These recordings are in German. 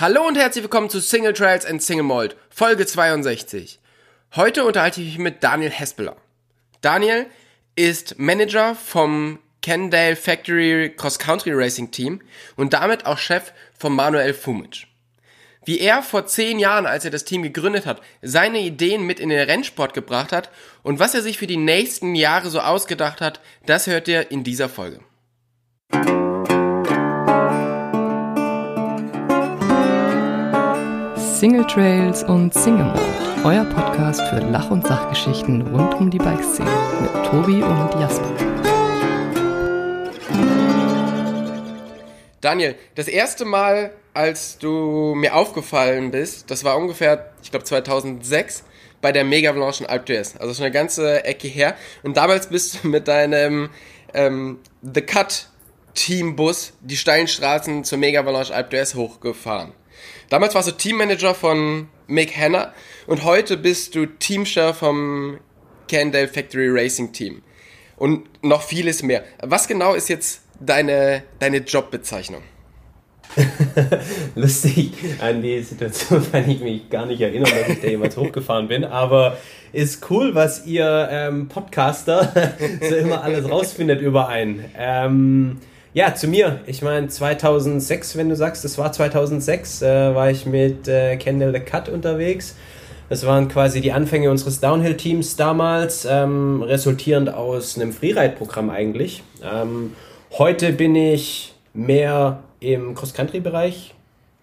Hallo und herzlich willkommen zu Single Trails and Single Mold, Folge 62. Heute unterhalte ich mich mit Daniel Hespeler. Daniel ist Manager vom Kendale Factory Cross Country Racing Team und damit auch Chef von Manuel Fumic. Wie er vor zehn Jahren, als er das Team gegründet hat, seine Ideen mit in den Rennsport gebracht hat und was er sich für die nächsten Jahre so ausgedacht hat, das hört ihr in dieser Folge. Single Trails und Single Mode, euer Podcast für Lach- und Sachgeschichten rund um die Bikeszene mit Tobi und Jasper. Daniel, das erste Mal, als du mir aufgefallen bist, das war ungefähr, ich glaube 2006, bei der Mega Blanche in Alpe d'Huez. Also schon eine ganze Ecke her. Und damals bist du mit deinem ähm, The Cut Teambus die steilen Straßen zur Mega Blanche Alpe d'Huez hochgefahren. Damals warst du Teammanager von Mick Hanna und heute bist du Teamchef vom Candale Factory Racing Team. Und noch vieles mehr. Was genau ist jetzt deine, deine Jobbezeichnung? Lustig, an die Situation kann ich mich gar nicht erinnern, dass ich da jemals hochgefahren bin, aber ist cool, was ihr ähm, Podcaster so immer alles rausfindet über einen. Ähm, ja, zu mir. Ich meine, 2006, wenn du sagst, es war 2006, äh, war ich mit äh, Kendall the Cut unterwegs. Das waren quasi die Anfänge unseres Downhill-Teams damals, ähm, resultierend aus einem Freeride-Programm eigentlich. Ähm, heute bin ich mehr im Cross-Country-Bereich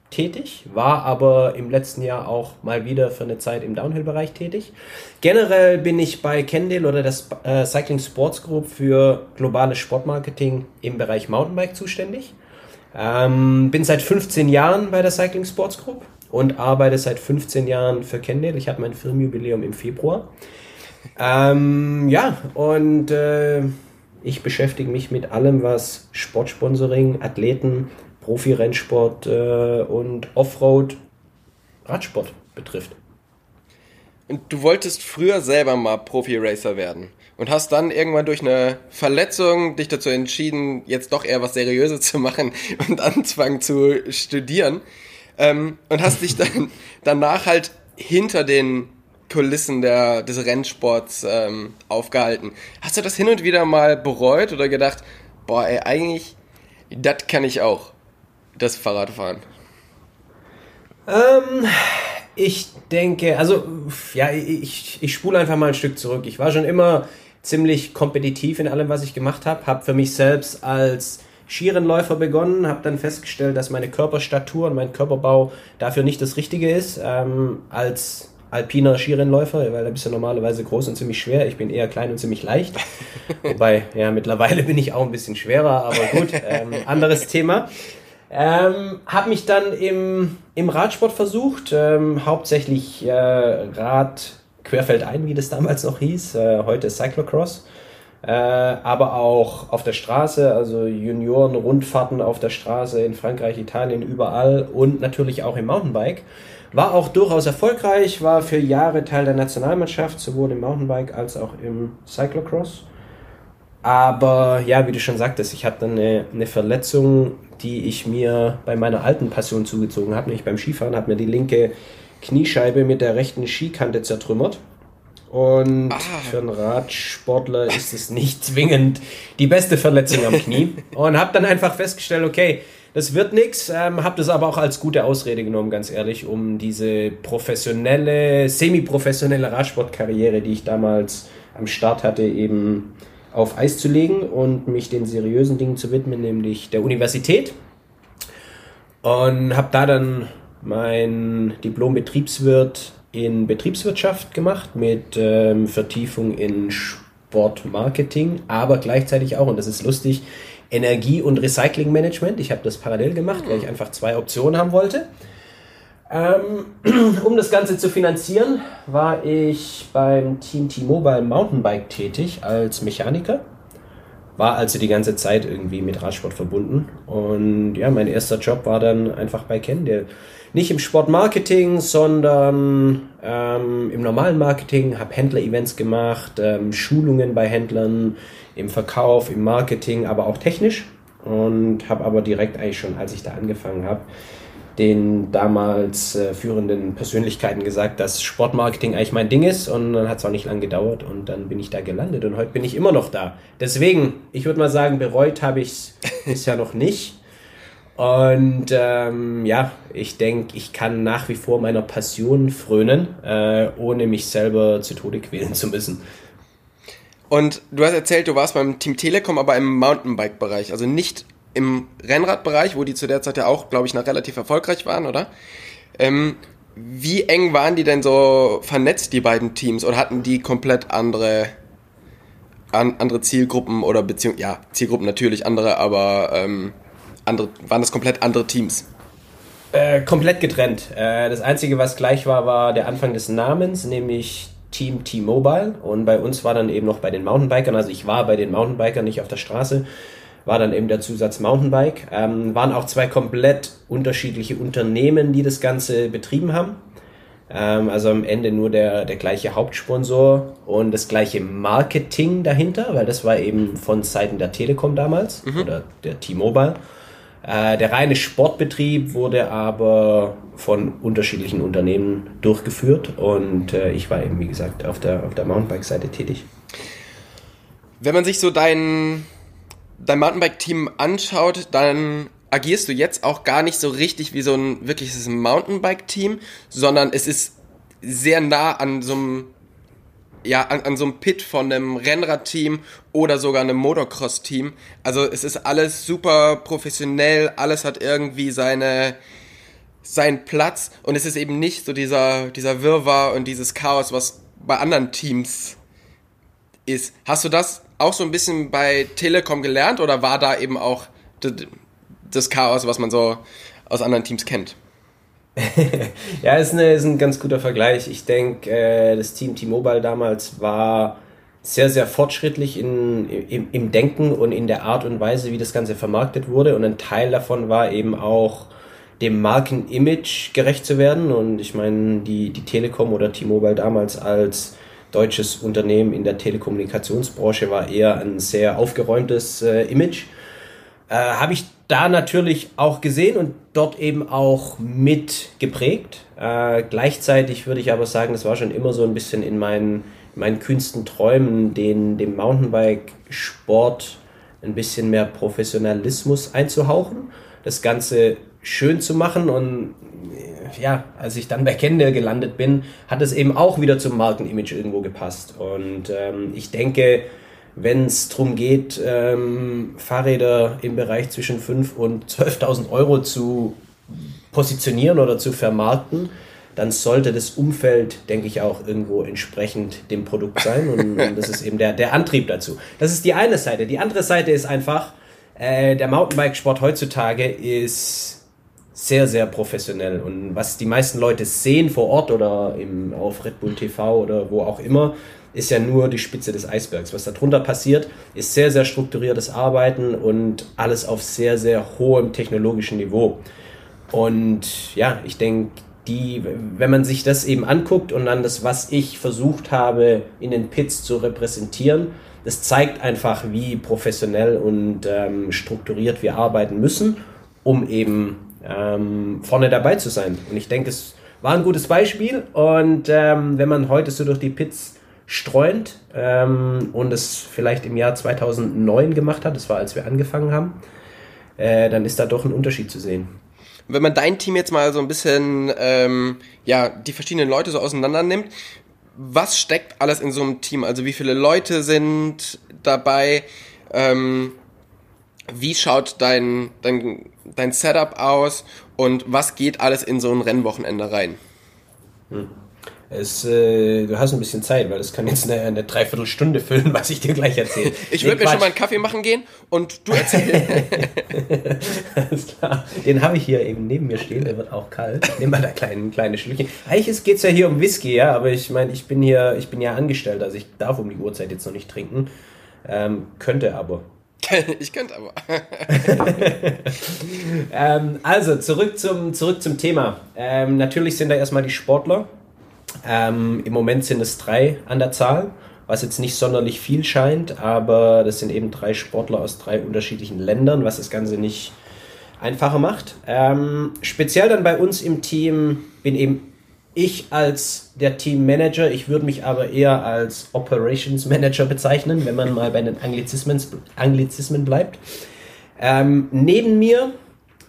tätig, war aber im letzten Jahr auch mal wieder für eine Zeit im Downhill-Bereich tätig. Generell bin ich bei Kendall oder das äh, Cycling Sports Group für globales Sportmarketing im Bereich Mountainbike zuständig. Ähm, bin seit 15 Jahren bei der Cycling Sports Group und arbeite seit 15 Jahren für Kendall. Ich habe mein Firmenjubiläum im Februar. Ähm, ja, und äh, ich beschäftige mich mit allem, was Sportsponsoring, Athleten, Profi-Rennsport äh, und Offroad-Radsport betrifft. Und du wolltest früher selber mal Profi-Racer werden und hast dann irgendwann durch eine Verletzung dich dazu entschieden, jetzt doch eher was Seriöses zu machen und anzufangen zu studieren. Ähm, und hast dich dann danach halt hinter den Kulissen der, des Rennsports ähm, aufgehalten. Hast du das hin und wieder mal bereut oder gedacht, boah, ey, eigentlich, das kann ich auch das Fahrradfahren? Ähm, ich denke, also ja, ich, ich spule einfach mal ein Stück zurück. Ich war schon immer ziemlich kompetitiv in allem, was ich gemacht habe. Habe für mich selbst als Skirennläufer begonnen, habe dann festgestellt, dass meine Körperstatur und mein Körperbau dafür nicht das Richtige ist. Ähm, als alpiner Skirennläufer, weil da bist du normalerweise groß und ziemlich schwer. Ich bin eher klein und ziemlich leicht. Wobei, ja, mittlerweile bin ich auch ein bisschen schwerer, aber gut, ähm, anderes Thema. Ähm, habe mich dann im, im Radsport versucht, ähm, hauptsächlich äh, Rad querfeldein, wie das damals noch hieß, äh, heute Cyclocross, äh, aber auch auf der Straße, also Junioren-Rundfahrten auf der Straße in Frankreich, Italien, überall und natürlich auch im Mountainbike. War auch durchaus erfolgreich, war für Jahre Teil der Nationalmannschaft, sowohl im Mountainbike als auch im Cyclocross. Aber ja, wie du schon sagtest, ich hatte eine, eine Verletzung, die ich mir bei meiner alten Passion zugezogen habe, nämlich beim Skifahren, hat mir die linke Kniescheibe mit der rechten Skikante zertrümmert. Und ah. für einen Radsportler ist es nicht zwingend die beste Verletzung am Knie. Und habe dann einfach festgestellt, okay, das wird nichts, ähm, habe das aber auch als gute Ausrede genommen, ganz ehrlich, um diese professionelle, semi-professionelle Radsportkarriere, die ich damals am Start hatte, eben auf Eis zu legen und mich den seriösen Dingen zu widmen, nämlich der Universität. Und habe da dann mein Diplom Betriebswirt in Betriebswirtschaft gemacht mit ähm, Vertiefung in Sportmarketing, aber gleichzeitig auch, und das ist lustig, Energie- und Recyclingmanagement. Ich habe das parallel gemacht, weil ich einfach zwei Optionen haben wollte. Ähm, um das Ganze zu finanzieren, war ich beim Team T-Mobile Mountainbike tätig als Mechaniker. War also die ganze Zeit irgendwie mit Radsport verbunden. Und ja, mein erster Job war dann einfach bei Ken, der nicht im Sportmarketing, sondern ähm, im normalen Marketing, habe Händler-Events gemacht, ähm, Schulungen bei Händlern, im Verkauf, im Marketing, aber auch technisch. Und habe aber direkt eigentlich schon, als ich da angefangen habe, den damals äh, führenden Persönlichkeiten gesagt, dass Sportmarketing eigentlich mein Ding ist und dann hat es auch nicht lange gedauert und dann bin ich da gelandet und heute bin ich immer noch da. Deswegen, ich würde mal sagen, bereut habe ich es bisher noch nicht. Und ähm, ja, ich denke, ich kann nach wie vor meiner Passion frönen, äh, ohne mich selber zu Tode quälen zu müssen. Und du hast erzählt, du warst beim Team Telekom, aber im Mountainbike-Bereich, also nicht im Rennradbereich, wo die zu der Zeit ja auch, glaube ich, noch relativ erfolgreich waren, oder? Ähm, wie eng waren die denn so vernetzt, die beiden Teams, oder hatten die komplett andere, an, andere Zielgruppen oder Beziehungen, ja, Zielgruppen natürlich andere, aber ähm, andere, waren das komplett andere Teams? Äh, komplett getrennt. Äh, das Einzige, was gleich war, war der Anfang des Namens, nämlich Team T-Mobile. Und bei uns war dann eben noch bei den Mountainbikern, also ich war bei den Mountainbikern nicht auf der Straße, war dann eben der Zusatz Mountainbike. Ähm, waren auch zwei komplett unterschiedliche Unternehmen, die das Ganze betrieben haben. Ähm, also am Ende nur der, der gleiche Hauptsponsor und das gleiche Marketing dahinter, weil das war eben von Seiten der Telekom damals mhm. oder der T-Mobile. Äh, der reine Sportbetrieb wurde aber von unterschiedlichen Unternehmen durchgeführt und äh, ich war eben, wie gesagt, auf der, auf der Mountainbike-Seite tätig. Wenn man sich so dein dein Mountainbike-Team anschaut, dann agierst du jetzt auch gar nicht so richtig wie so ein wirkliches Mountainbike-Team, sondern es ist sehr nah an so einem ja, an, an so einem Pit von einem Rennradteam oder sogar einem Motocross-Team. Also es ist alles super professionell, alles hat irgendwie seine, seinen Platz und es ist eben nicht so dieser, dieser Wirrwarr und dieses Chaos, was bei anderen Teams ist. Hast du das auch so ein bisschen bei Telekom gelernt oder war da eben auch das Chaos, was man so aus anderen Teams kennt? ja, ist, eine, ist ein ganz guter Vergleich. Ich denke, äh, das Team T-Mobile damals war sehr, sehr fortschrittlich in, im, im Denken und in der Art und Weise, wie das Ganze vermarktet wurde. Und ein Teil davon war eben auch dem Markenimage gerecht zu werden. Und ich meine, die, die Telekom oder T-Mobile damals als deutsches Unternehmen in der Telekommunikationsbranche war eher ein sehr aufgeräumtes äh, Image. Äh, Habe ich da natürlich auch gesehen und dort eben auch mit geprägt. Äh, gleichzeitig würde ich aber sagen, das war schon immer so ein bisschen in meinen, in meinen kühnsten Träumen, den, dem Mountainbike-Sport ein bisschen mehr Professionalismus einzuhauchen, das Ganze schön zu machen und ja, als ich dann bei Kendall gelandet bin, hat es eben auch wieder zum Markenimage irgendwo gepasst. Und ähm, ich denke, wenn es darum geht, ähm, Fahrräder im Bereich zwischen 5.000 und 12.000 Euro zu positionieren oder zu vermarkten, dann sollte das Umfeld, denke ich, auch irgendwo entsprechend dem Produkt sein. Und, und das ist eben der, der Antrieb dazu. Das ist die eine Seite. Die andere Seite ist einfach, äh, der Mountainbike-Sport heutzutage ist sehr, sehr professionell. Und was die meisten Leute sehen vor Ort oder im, auf Red Bull TV oder wo auch immer, ist ja nur die Spitze des Eisbergs. Was darunter passiert, ist sehr, sehr strukturiertes Arbeiten und alles auf sehr, sehr hohem technologischen Niveau. Und ja, ich denke, wenn man sich das eben anguckt und dann das, was ich versucht habe, in den Pits zu repräsentieren, das zeigt einfach, wie professionell und ähm, strukturiert wir arbeiten müssen, um eben ähm, vorne dabei zu sein. Und ich denke, es war ein gutes Beispiel. Und ähm, wenn man heute so durch die Pits streunt ähm, und es vielleicht im Jahr 2009 gemacht hat, das war als wir angefangen haben, äh, dann ist da doch ein Unterschied zu sehen. Wenn man dein Team jetzt mal so ein bisschen, ähm, ja, die verschiedenen Leute so auseinander nimmt, was steckt alles in so einem Team? Also wie viele Leute sind dabei? Ähm, wie schaut dein, dein, dein Setup aus und was geht alles in so ein Rennwochenende rein? Hm. Es, äh, du hast ein bisschen Zeit, weil das kann jetzt eine, eine Dreiviertelstunde füllen, was ich dir gleich erzähle. ich würde mir schon mal einen Kaffee machen gehen und du erzählst. Alles klar. Den habe ich hier eben neben mir stehen, der wird auch kalt. Nimm mal da kleine, kleine Schlückchen. Eigentlich geht es ja hier um Whisky, ja, aber ich meine, ich bin hier, ich bin ja angestellt, also ich darf um die Uhrzeit jetzt noch nicht trinken. Ähm, könnte aber. Ich könnte aber. ähm, also, zurück zum, zurück zum Thema. Ähm, natürlich sind da erstmal die Sportler. Ähm, Im Moment sind es drei an der Zahl, was jetzt nicht sonderlich viel scheint, aber das sind eben drei Sportler aus drei unterschiedlichen Ländern, was das Ganze nicht einfacher macht. Ähm, speziell dann bei uns im Team bin eben ich als der Teammanager, ich würde mich aber eher als Operations Manager bezeichnen, wenn man mal bei den Anglizismen, Anglizismen bleibt. Ähm, neben mir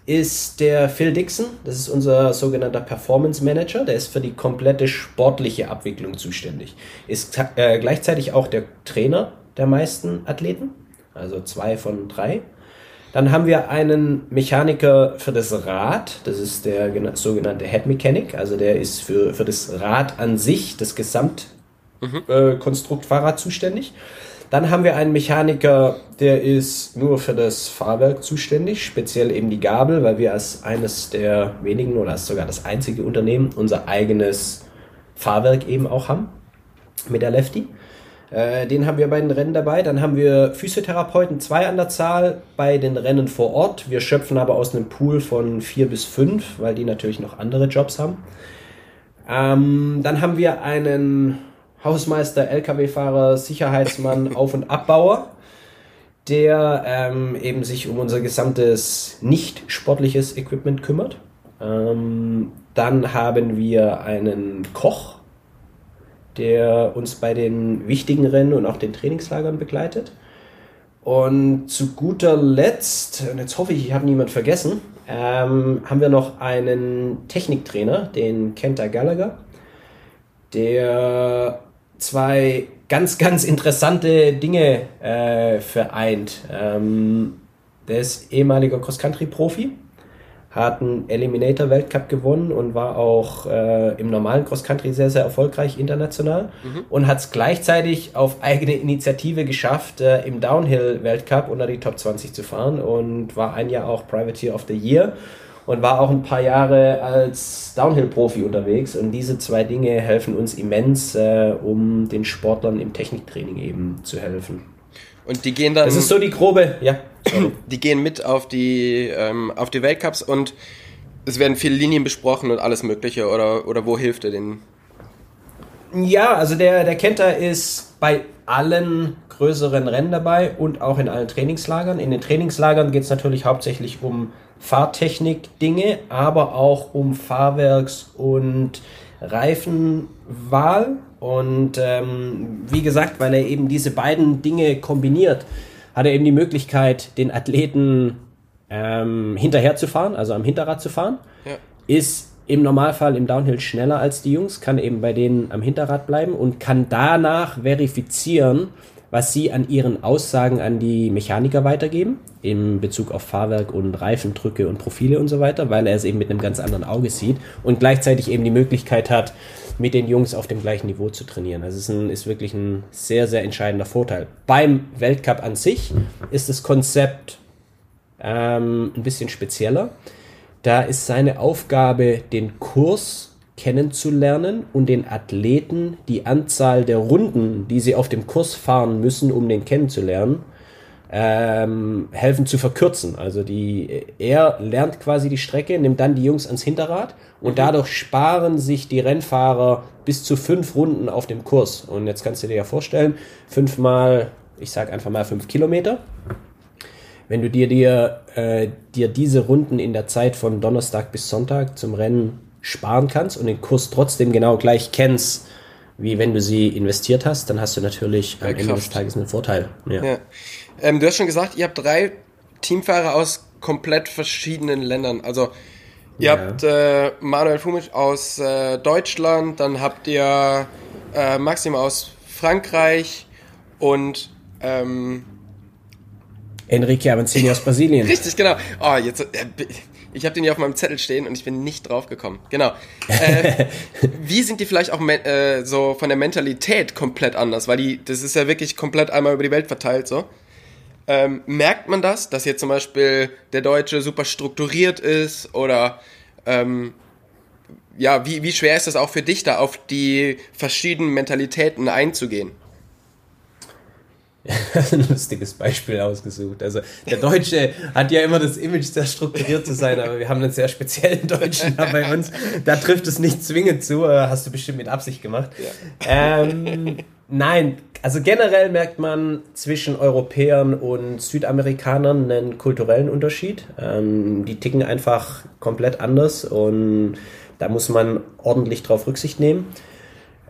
ist der Phil Dixon, das ist unser sogenannter Performance Manager, der ist für die komplette sportliche Abwicklung zuständig. Ist äh, gleichzeitig auch der Trainer der meisten Athleten, also zwei von drei. Dann haben wir einen Mechaniker für das Rad, das ist der sogenannte Head Mechanic, also der ist für, für das Rad an sich, das Gesamtkonstrukt mhm. äh, Fahrrad zuständig. Dann haben wir einen Mechaniker, der ist nur für das Fahrwerk zuständig, speziell eben die Gabel, weil wir als eines der wenigen oder als sogar das einzige Unternehmen unser eigenes Fahrwerk eben auch haben mit der Lefty. Äh, den haben wir bei den Rennen dabei. Dann haben wir Physiotherapeuten, zwei an der Zahl bei den Rennen vor Ort. Wir schöpfen aber aus einem Pool von vier bis fünf, weil die natürlich noch andere Jobs haben. Ähm, dann haben wir einen Hausmeister, LKW-Fahrer, Sicherheitsmann, Auf- und Abbauer, der ähm, eben sich um unser gesamtes nicht sportliches Equipment kümmert. Ähm, dann haben wir einen Koch, der uns bei den wichtigen Rennen und auch den Trainingslagern begleitet. Und zu guter Letzt, und jetzt hoffe ich, ich habe niemand vergessen, ähm, haben wir noch einen Techniktrainer, den Kenta Gallagher, der zwei ganz, ganz interessante Dinge äh, vereint. Ähm, der ist ehemaliger Cross-Country-Profi hat einen Eliminator-Weltcup gewonnen und war auch äh, im normalen Cross-Country sehr, sehr erfolgreich international mhm. und hat es gleichzeitig auf eigene Initiative geschafft, äh, im Downhill-Weltcup unter die Top 20 zu fahren und war ein Jahr auch Privateer of the Year und war auch ein paar Jahre als Downhill-Profi unterwegs. Und diese zwei Dinge helfen uns immens, äh, um den Sportlern im Techniktraining eben zu helfen. Und die gehen dann. Das ist so die grobe, ja. Die gehen mit auf die, ähm, auf die Weltcups und es werden viele Linien besprochen und alles Mögliche. Oder, oder wo hilft er denen? Ja, also der, der Kenter ist bei allen größeren Rennen dabei und auch in allen Trainingslagern. In den Trainingslagern geht es natürlich hauptsächlich um Fahrtechnik-Dinge, aber auch um Fahrwerks- und Reifenwahl. Und ähm, wie gesagt, weil er eben diese beiden Dinge kombiniert, hat er eben die Möglichkeit, den Athleten ähm, hinterherzufahren, also am Hinterrad zu fahren. Ja. Ist im Normalfall im Downhill schneller als die Jungs, kann eben bei denen am Hinterrad bleiben und kann danach verifizieren, was sie an ihren Aussagen an die Mechaniker weitergeben, in Bezug auf Fahrwerk und Reifendrücke und Profile und so weiter, weil er es eben mit einem ganz anderen Auge sieht und gleichzeitig eben die Möglichkeit hat, mit den Jungs auf dem gleichen Niveau zu trainieren. Also es ist, ein, ist wirklich ein sehr, sehr entscheidender Vorteil. Beim Weltcup an sich ist das Konzept ähm, ein bisschen spezieller. Da ist seine Aufgabe, den Kurs kennenzulernen und den Athleten die Anzahl der Runden, die sie auf dem Kurs fahren müssen, um den kennenzulernen, ähm, helfen zu verkürzen. Also die, er lernt quasi die Strecke, nimmt dann die Jungs ans Hinterrad und mhm. dadurch sparen sich die Rennfahrer bis zu fünf Runden auf dem Kurs. Und jetzt kannst du dir ja vorstellen, fünfmal, ich sag einfach mal fünf Kilometer. Wenn du dir, dir, äh, dir diese Runden in der Zeit von Donnerstag bis Sonntag zum Rennen sparen kannst und den Kurs trotzdem genau gleich kennst, wie wenn du sie investiert hast, dann hast du natürlich am Ende des Tages einen Vorteil. Ja. ja. Ähm, du hast schon gesagt, ihr habt drei Teamfahrer aus komplett verschiedenen Ländern. Also ihr ja. habt äh, Manuel Fumic aus äh, Deutschland, dann habt ihr äh, Maxim aus Frankreich und ähm, Enrique Avancini aus Brasilien. Richtig, genau. Oh, jetzt, äh, ich habe den hier auf meinem Zettel stehen und ich bin nicht drauf gekommen. Genau. Äh, wie sind die vielleicht auch äh, so von der Mentalität komplett anders? Weil die, das ist ja wirklich komplett einmal über die Welt verteilt so. Ähm, merkt man das, dass jetzt zum Beispiel der Deutsche super strukturiert ist oder ähm, ja, wie, wie schwer ist es auch für dich da auf die verschiedenen Mentalitäten einzugehen? ein lustiges Beispiel ausgesucht. Also der Deutsche hat ja immer das Image, sehr strukturiert zu sein, aber wir haben einen sehr speziellen Deutschen da bei uns. Da trifft es nicht zwingend zu, hast du bestimmt mit Absicht gemacht. Ja. Ähm, nein, also generell merkt man zwischen Europäern und Südamerikanern einen kulturellen Unterschied. Ähm, die ticken einfach komplett anders und da muss man ordentlich drauf Rücksicht nehmen.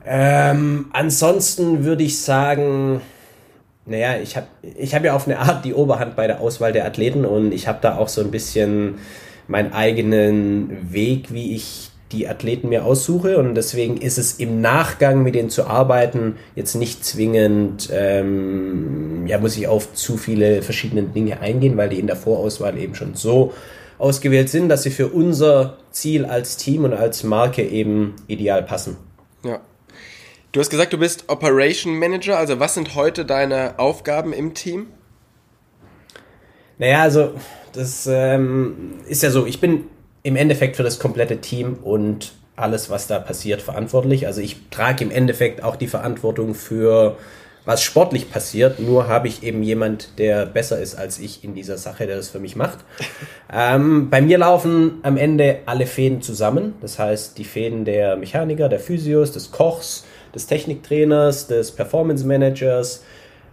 Ähm, ansonsten würde ich sagen, naja, ich habe ich hab ja auf eine Art die Oberhand bei der Auswahl der Athleten und ich habe da auch so ein bisschen meinen eigenen Weg, wie ich die Athleten mir aussuche und deswegen ist es im Nachgang mit denen zu arbeiten jetzt nicht zwingend, ähm, ja, muss ich auf zu viele verschiedene Dinge eingehen, weil die in der Vorauswahl eben schon so ausgewählt sind, dass sie für unser Ziel als Team und als Marke eben ideal passen. Ja. Du hast gesagt, du bist Operation Manager, also was sind heute deine Aufgaben im Team? Naja, also das ähm, ist ja so, ich bin im Endeffekt für das komplette Team und alles, was da passiert, verantwortlich. Also ich trage im Endeffekt auch die Verantwortung für was sportlich passiert, nur habe ich eben jemand, der besser ist als ich in dieser Sache, der das für mich macht. ähm, bei mir laufen am Ende alle Fäden zusammen. Das heißt, die Fäden der Mechaniker, der Physios, des Kochs, des Techniktrainers, des Performance Managers.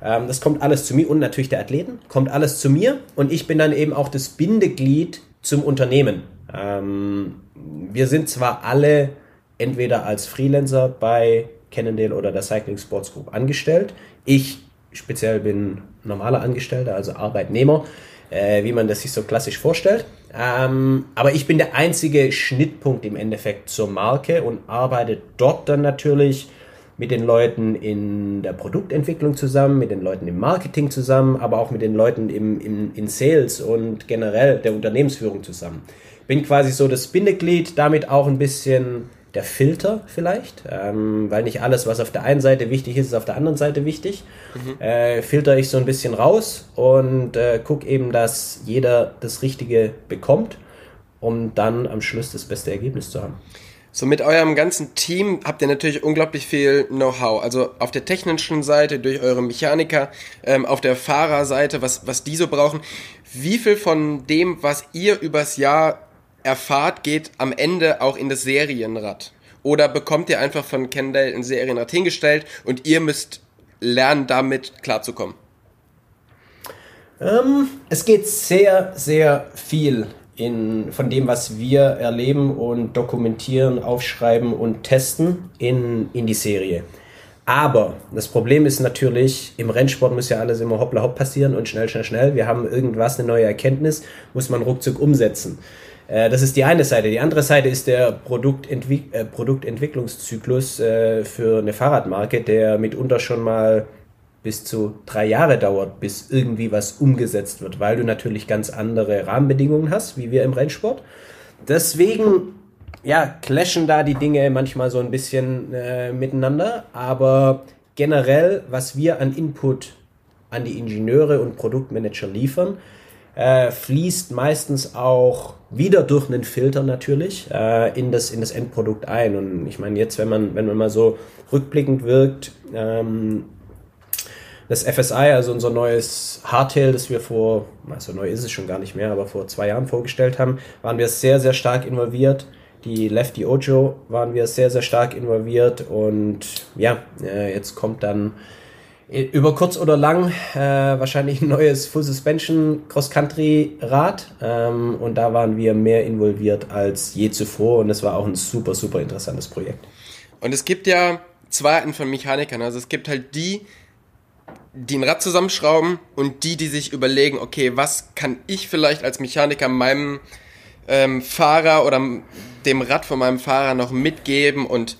Ähm, das kommt alles zu mir und natürlich der Athleten, kommt alles zu mir und ich bin dann eben auch das Bindeglied zum Unternehmen. Ähm, wir sind zwar alle entweder als Freelancer bei Cannondale oder der Cycling Sports Group angestellt. Ich speziell bin normaler Angestellter, also Arbeitnehmer, äh, wie man das sich so klassisch vorstellt. Ähm, aber ich bin der einzige Schnittpunkt im Endeffekt zur Marke und arbeite dort dann natürlich mit den Leuten in der Produktentwicklung zusammen, mit den Leuten im Marketing zusammen, aber auch mit den Leuten im, im, in Sales und generell der Unternehmensführung zusammen bin quasi so das Bindeglied, damit auch ein bisschen der Filter vielleicht, ähm, weil nicht alles, was auf der einen Seite wichtig ist, ist auf der anderen Seite wichtig. Mhm. Äh, filter ich so ein bisschen raus und äh, gucke eben, dass jeder das Richtige bekommt, um dann am Schluss das beste Ergebnis zu haben. So mit eurem ganzen Team habt ihr natürlich unglaublich viel Know-how. Also auf der technischen Seite durch eure Mechaniker, ähm, auf der Fahrerseite, was, was die so brauchen. Wie viel von dem, was ihr übers Jahr erfahrt, geht am Ende auch in das Serienrad? Oder bekommt ihr einfach von Kendall ein Serienrad hingestellt und ihr müsst lernen, damit klarzukommen? Ähm, es geht sehr, sehr viel in, von dem, was wir erleben und dokumentieren, aufschreiben und testen in, in die Serie. Aber das Problem ist natürlich, im Rennsport muss ja alles immer hoppla hopp passieren und schnell, schnell, schnell. Wir haben irgendwas, eine neue Erkenntnis, muss man ruckzuck umsetzen. Äh, das ist die eine Seite. Die andere Seite ist der Produktentwick äh, Produktentwicklungszyklus äh, für eine Fahrradmarke, der mitunter schon mal bis zu drei Jahre dauert, bis irgendwie was umgesetzt wird, weil du natürlich ganz andere Rahmenbedingungen hast, wie wir im Rennsport. Deswegen, ja, clashen da die Dinge manchmal so ein bisschen äh, miteinander, aber generell, was wir an Input an die Ingenieure und Produktmanager liefern, äh, fließt meistens auch wieder durch einen Filter natürlich äh, in, das, in das Endprodukt ein. Und ich meine, jetzt, wenn man, wenn man mal so rückblickend wirkt, ähm, das FSI, also unser neues Hardtail, das wir vor, also neu ist es schon gar nicht mehr, aber vor zwei Jahren vorgestellt haben, waren wir sehr, sehr stark involviert. Die Lefty Ojo waren wir sehr, sehr stark involviert und ja, äh, jetzt kommt dann über kurz oder lang äh, wahrscheinlich ein neues Full Suspension Cross Country Rad. Ähm, und da waren wir mehr involviert als je zuvor. Und es war auch ein super super interessantes Projekt. Und es gibt ja zwei Arten von Mechanikern, also es gibt halt die, die ein Rad zusammenschrauben und die, die sich überlegen, okay, was kann ich vielleicht als Mechaniker meinem ähm, Fahrer oder dem Rad von meinem Fahrer noch mitgeben? Und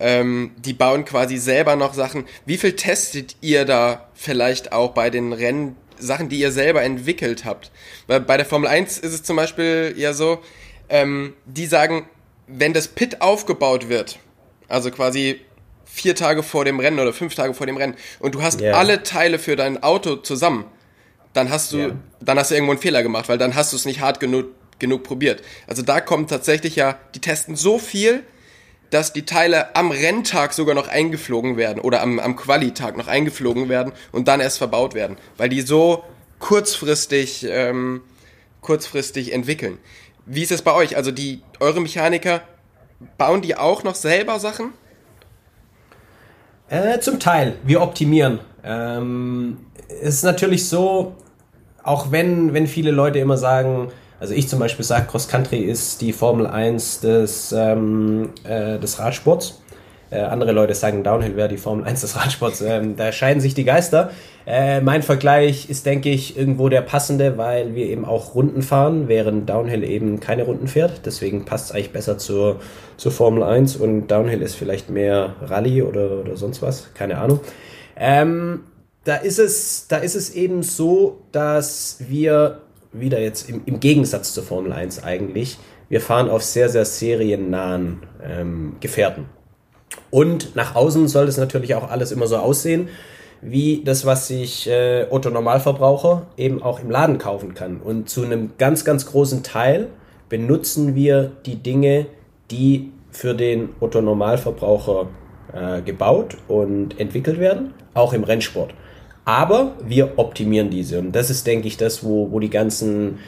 ähm, die bauen quasi selber noch Sachen. Wie viel testet ihr da vielleicht auch bei den Rennen, Sachen, die ihr selber entwickelt habt? Weil bei der Formel 1 ist es zum Beispiel ja so, ähm, die sagen, wenn das Pit aufgebaut wird, also quasi vier Tage vor dem Rennen oder fünf Tage vor dem Rennen und du hast yeah. alle Teile für dein Auto zusammen, dann hast du, yeah. dann hast du irgendwo einen Fehler gemacht, weil dann hast du es nicht hart genug, genug probiert. Also da kommt tatsächlich ja, die testen so viel, dass die Teile am Renntag sogar noch eingeflogen werden oder am, am Qualitag noch eingeflogen werden und dann erst verbaut werden, weil die so kurzfristig, ähm, kurzfristig entwickeln. Wie ist es bei euch? Also die, eure Mechaniker, bauen die auch noch selber Sachen? Äh, zum Teil. Wir optimieren. Ähm, es ist natürlich so, auch wenn, wenn viele Leute immer sagen, also ich zum Beispiel sage, Cross Country ist die Formel 1 des, ähm, äh, des Radsports. Äh, andere Leute sagen, Downhill wäre die Formel 1 des Radsports. Ähm, da scheiden sich die Geister. Äh, mein Vergleich ist, denke ich, irgendwo der passende, weil wir eben auch Runden fahren, während Downhill eben keine Runden fährt. Deswegen passt es eigentlich besser zur, zur Formel 1 und Downhill ist vielleicht mehr Rallye oder, oder sonst was. Keine Ahnung. Ähm, da ist es, da ist es eben so, dass wir wieder jetzt im, im Gegensatz zur Formel 1 eigentlich, wir fahren auf sehr, sehr seriennahen ähm, Gefährten. Und nach außen soll es natürlich auch alles immer so aussehen, wie das, was sich äh, Otto Normalverbraucher eben auch im Laden kaufen kann. Und zu einem ganz, ganz großen Teil benutzen wir die Dinge, die für den Otto Normalverbraucher äh, gebaut und entwickelt werden, auch im Rennsport. Aber wir optimieren diese. Und das ist, denke ich, das, wo, wo die ganzen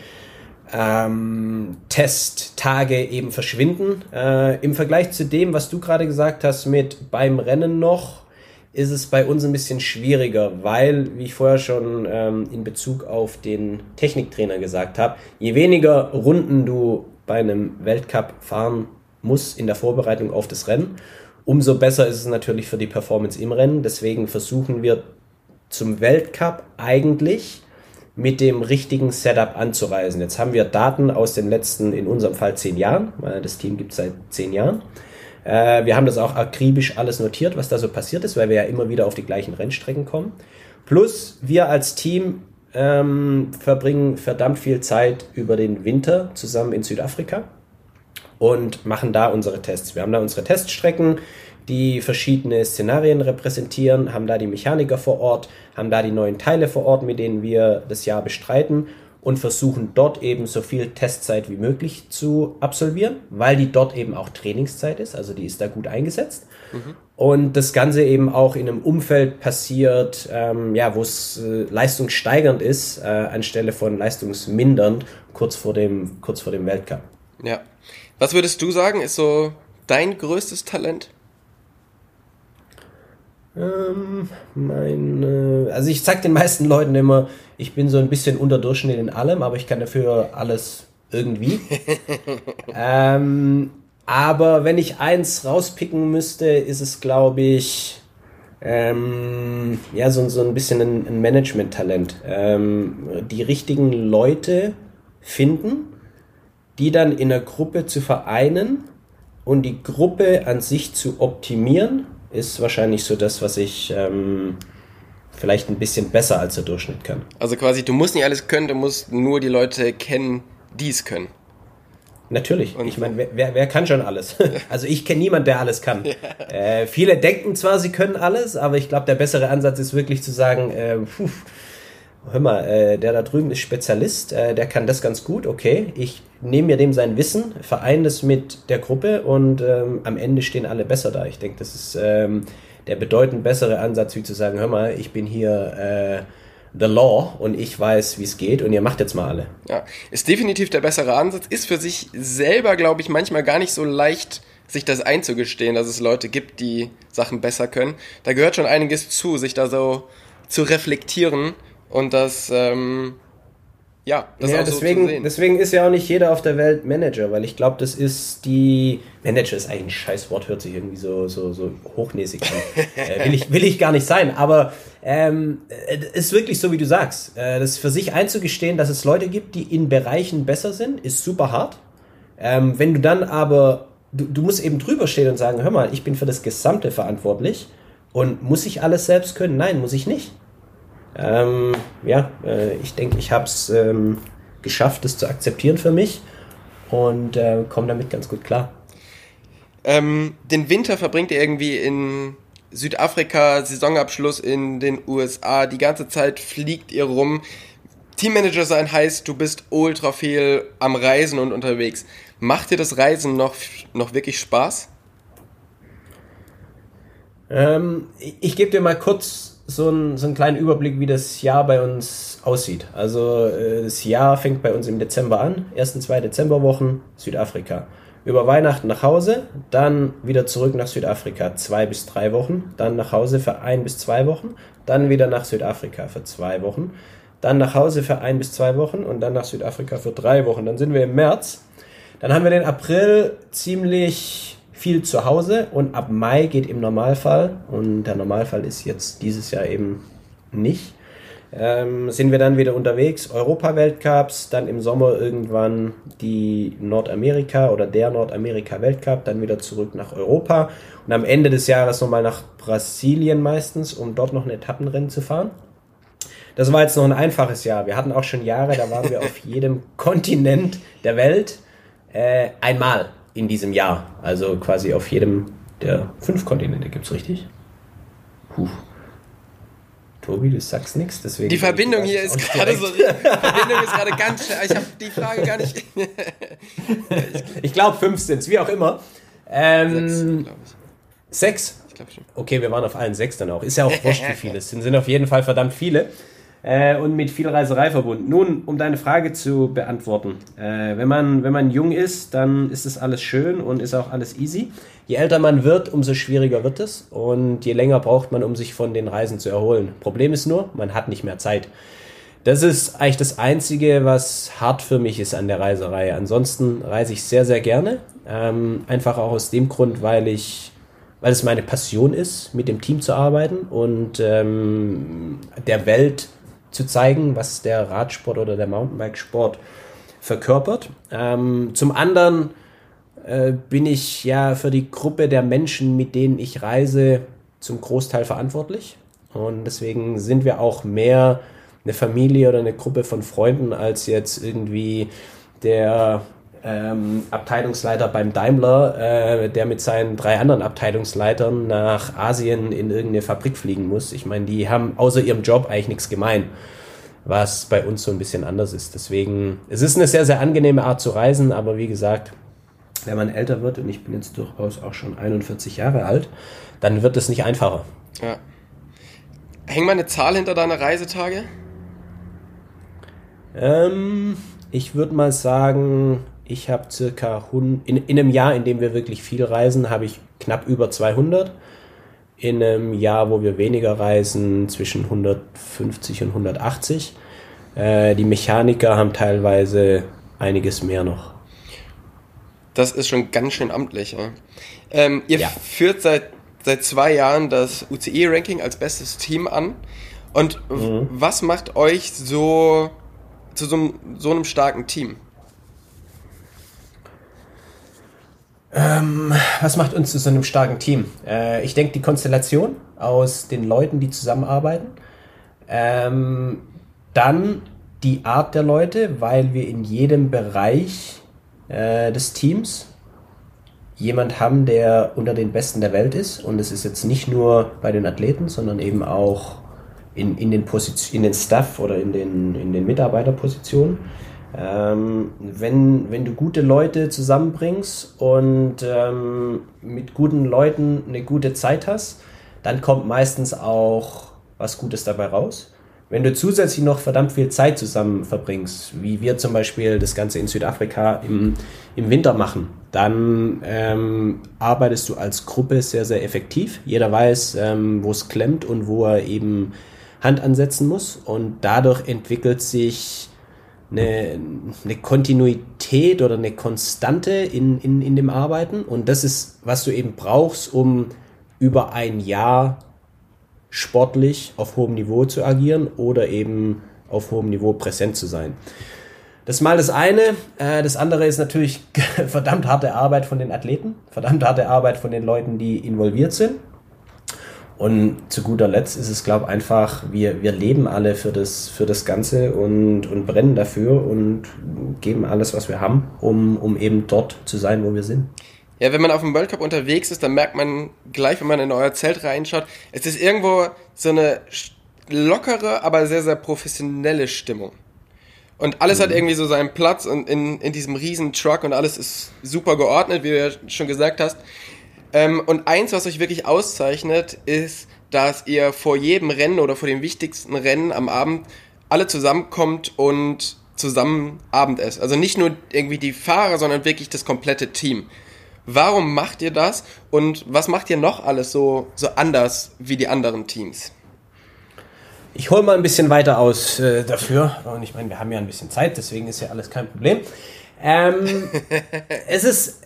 ähm, Testtage eben verschwinden. Äh, Im Vergleich zu dem, was du gerade gesagt hast mit beim Rennen noch, ist es bei uns ein bisschen schwieriger, weil, wie ich vorher schon ähm, in Bezug auf den Techniktrainer gesagt habe, je weniger Runden du bei einem Weltcup fahren musst in der Vorbereitung auf das Rennen, umso besser ist es natürlich für die Performance im Rennen. Deswegen versuchen wir zum Weltcup eigentlich mit dem richtigen Setup anzureisen. Jetzt haben wir Daten aus den letzten, in unserem Fall zehn Jahren, weil das Team gibt es seit zehn Jahren. Äh, wir haben das auch akribisch alles notiert, was da so passiert ist, weil wir ja immer wieder auf die gleichen Rennstrecken kommen. Plus wir als Team ähm, verbringen verdammt viel Zeit über den Winter zusammen in Südafrika und machen da unsere Tests. Wir haben da unsere Teststrecken, die verschiedene Szenarien repräsentieren, haben da die Mechaniker vor Ort, haben da die neuen Teile vor Ort, mit denen wir das Jahr bestreiten und versuchen dort eben so viel Testzeit wie möglich zu absolvieren, weil die dort eben auch Trainingszeit ist, also die ist da gut eingesetzt. Mhm. Und das Ganze eben auch in einem Umfeld passiert, ähm, ja, wo es äh, leistungssteigernd ist, äh, anstelle von leistungsmindernd, kurz vor dem, kurz vor dem Weltcup. Ja. Was würdest du sagen, ist so dein größtes Talent? Ähm, mein, äh, also ich sag den meisten Leuten immer, ich bin so ein bisschen unterdurchschnittlich in allem, aber ich kann dafür alles irgendwie. ähm, aber wenn ich eins rauspicken müsste, ist es, glaube ich, ähm, ja, so, so ein bisschen ein, ein Management-Talent. Ähm, die richtigen Leute finden, die dann in der Gruppe zu vereinen und die Gruppe an sich zu optimieren ist wahrscheinlich so das, was ich ähm, vielleicht ein bisschen besser als der Durchschnitt kann. Also quasi, du musst nicht alles können, du musst nur die Leute kennen, die es können. Natürlich. Und ich meine, wer, wer kann schon alles? Also ich kenne niemanden, der alles kann. Ja. Äh, viele denken zwar, sie können alles, aber ich glaube, der bessere Ansatz ist wirklich zu sagen, äh, puh, hör mal, äh, der da drüben ist Spezialist, äh, der kann das ganz gut, okay, ich nehme mir dem sein Wissen, vereine das mit der Gruppe und ähm, am Ende stehen alle besser da. Ich denke, das ist ähm, der bedeutend bessere Ansatz, wie zu sagen, hör mal, ich bin hier äh, the law und ich weiß, wie es geht und ihr macht jetzt mal alle. Ja, ist definitiv der bessere Ansatz, ist für sich selber, glaube ich, manchmal gar nicht so leicht, sich das einzugestehen, dass es Leute gibt, die Sachen besser können. Da gehört schon einiges zu, sich da so zu reflektieren und das, ähm, ja, das ja, deswegen, so deswegen ist ja auch nicht jeder auf der Welt Manager, weil ich glaube, das ist die. Manager ist eigentlich ein scheiß Wort, hört sich irgendwie so, so, so hochnäsig an. äh, will, ich, will ich gar nicht sein, aber ähm, äh, ist wirklich so, wie du sagst. Äh, das für sich einzugestehen, dass es Leute gibt, die in Bereichen besser sind, ist super hart. Ähm, wenn du dann aber, du, du musst eben drüber stehen und sagen, hör mal, ich bin für das Gesamte verantwortlich und muss ich alles selbst können? Nein, muss ich nicht. Ähm, ja, äh, ich denke, ich habe es ähm, geschafft, das zu akzeptieren für mich und äh, komme damit ganz gut klar. Ähm, den Winter verbringt ihr irgendwie in Südafrika, Saisonabschluss in den USA, die ganze Zeit fliegt ihr rum. Teammanager sein heißt, du bist ultra viel am Reisen und unterwegs. Macht dir das Reisen noch, noch wirklich Spaß? Ähm, ich, ich gebe dir mal kurz so, ein, so einen kleinen Überblick, wie das Jahr bei uns aussieht. Also äh, das Jahr fängt bei uns im Dezember an, ersten zwei Dezemberwochen, Südafrika. über Weihnachten nach Hause, dann wieder zurück nach Südafrika, zwei bis drei Wochen, dann nach Hause für ein bis zwei Wochen, dann wieder nach Südafrika für zwei Wochen, dann nach Hause für ein bis zwei Wochen und dann nach Südafrika für drei Wochen. Dann sind wir im März. Dann haben wir den April ziemlich viel zu Hause und ab Mai geht im Normalfall, und der Normalfall ist jetzt dieses Jahr eben nicht, ähm, sind wir dann wieder unterwegs, Europa-Weltcups, dann im Sommer irgendwann die Nordamerika oder der Nordamerika-Weltcup, dann wieder zurück nach Europa und am Ende des Jahres nochmal nach Brasilien meistens, um dort noch ein Etappenrennen zu fahren. Das war jetzt noch ein einfaches Jahr. Wir hatten auch schon Jahre, da waren wir auf jedem Kontinent der Welt äh, einmal in diesem Jahr. Also quasi auf jedem der fünf Kontinente gibt es richtig. Puh. Tobi, du sagst nichts, deswegen. Die Verbindung hier ist gerade so. Die Verbindung ist gerade ganz schnell. Ich habe die Frage gar nicht. ich glaube, fünf sind es, wie auch immer. Ähm, sechs, glaube ich. Sechs? Ich glaube schon. Okay, wir waren auf allen sechs dann auch. Ist ja auch wurscht, wie viele es sind. Sind auf jeden Fall verdammt viele. Äh, und mit viel Reiserei verbunden. Nun, um deine Frage zu beantworten. Äh, wenn, man, wenn man jung ist, dann ist das alles schön und ist auch alles easy. Je älter man wird, umso schwieriger wird es und je länger braucht man, um sich von den Reisen zu erholen. Problem ist nur, man hat nicht mehr Zeit. Das ist eigentlich das Einzige, was hart für mich ist an der Reiserei. Ansonsten reise ich sehr, sehr gerne. Ähm, einfach auch aus dem Grund, weil ich, weil es meine Passion ist, mit dem Team zu arbeiten und ähm, der Welt zu zeigen, was der Radsport oder der Mountainbikesport verkörpert. Ähm, zum anderen äh, bin ich ja für die Gruppe der Menschen, mit denen ich reise, zum Großteil verantwortlich. Und deswegen sind wir auch mehr eine Familie oder eine Gruppe von Freunden als jetzt irgendwie der ähm, Abteilungsleiter beim Daimler, äh, der mit seinen drei anderen Abteilungsleitern nach Asien in irgendeine Fabrik fliegen muss. Ich meine, die haben außer ihrem Job eigentlich nichts gemein, was bei uns so ein bisschen anders ist. Deswegen, es ist eine sehr, sehr angenehme Art zu reisen, aber wie gesagt, wenn man älter wird, und ich bin jetzt durchaus auch schon 41 Jahre alt, dann wird es nicht einfacher. Ja. Häng mal eine Zahl hinter deine Reisetage? Ähm, ich würde mal sagen, ich habe circa in, in einem Jahr, in dem wir wirklich viel reisen, habe ich knapp über 200. In einem Jahr, wo wir weniger reisen, zwischen 150 und 180. Äh, die Mechaniker haben teilweise einiges mehr noch. Das ist schon ganz schön amtlich. Ja. Ähm, ihr ja. führt seit, seit zwei Jahren das UCE-Ranking als bestes Team an. Und mhm. was macht euch so zu so, so einem starken Team? Ähm, was macht uns zu so einem starken Team? Äh, ich denke, die Konstellation aus den Leuten, die zusammenarbeiten. Ähm, dann die Art der Leute, weil wir in jedem Bereich äh, des Teams jemand haben, der unter den Besten der Welt ist. Und es ist jetzt nicht nur bei den Athleten, sondern eben auch in, in, den, Position, in den Staff oder in den, in den Mitarbeiterpositionen. Ähm, wenn, wenn du gute Leute zusammenbringst und ähm, mit guten Leuten eine gute Zeit hast, dann kommt meistens auch was Gutes dabei raus. Wenn du zusätzlich noch verdammt viel Zeit zusammen verbringst, wie wir zum Beispiel das Ganze in Südafrika im, im Winter machen, dann ähm, arbeitest du als Gruppe sehr, sehr effektiv. Jeder weiß, ähm, wo es klemmt und wo er eben Hand ansetzen muss. Und dadurch entwickelt sich eine, eine Kontinuität oder eine Konstante in, in, in dem Arbeiten. Und das ist, was du eben brauchst, um über ein Jahr sportlich auf hohem Niveau zu agieren oder eben auf hohem Niveau präsent zu sein. Das ist mal das eine. Äh, das andere ist natürlich verdammt harte Arbeit von den Athleten, verdammt harte Arbeit von den Leuten, die involviert sind. Und zu guter Letzt ist es, glaube ich, einfach, wir, wir leben alle für das, für das Ganze und, und brennen dafür und geben alles, was wir haben, um, um eben dort zu sein, wo wir sind. Ja, wenn man auf dem World Cup unterwegs ist, dann merkt man gleich, wenn man in euer Zelt reinschaut, es ist irgendwo so eine lockere, aber sehr, sehr professionelle Stimmung. Und alles mhm. hat irgendwie so seinen Platz und in, in diesem riesen Truck und alles ist super geordnet, wie du ja schon gesagt hast. Ähm, und eins, was euch wirklich auszeichnet, ist, dass ihr vor jedem Rennen oder vor dem wichtigsten Rennen am Abend alle zusammenkommt und zusammen Abendessen. Also nicht nur irgendwie die Fahrer, sondern wirklich das komplette Team. Warum macht ihr das und was macht ihr noch alles so, so anders wie die anderen Teams? Ich hole mal ein bisschen weiter aus äh, dafür. Und ich meine, wir haben ja ein bisschen Zeit, deswegen ist ja alles kein Problem. Ähm, es ist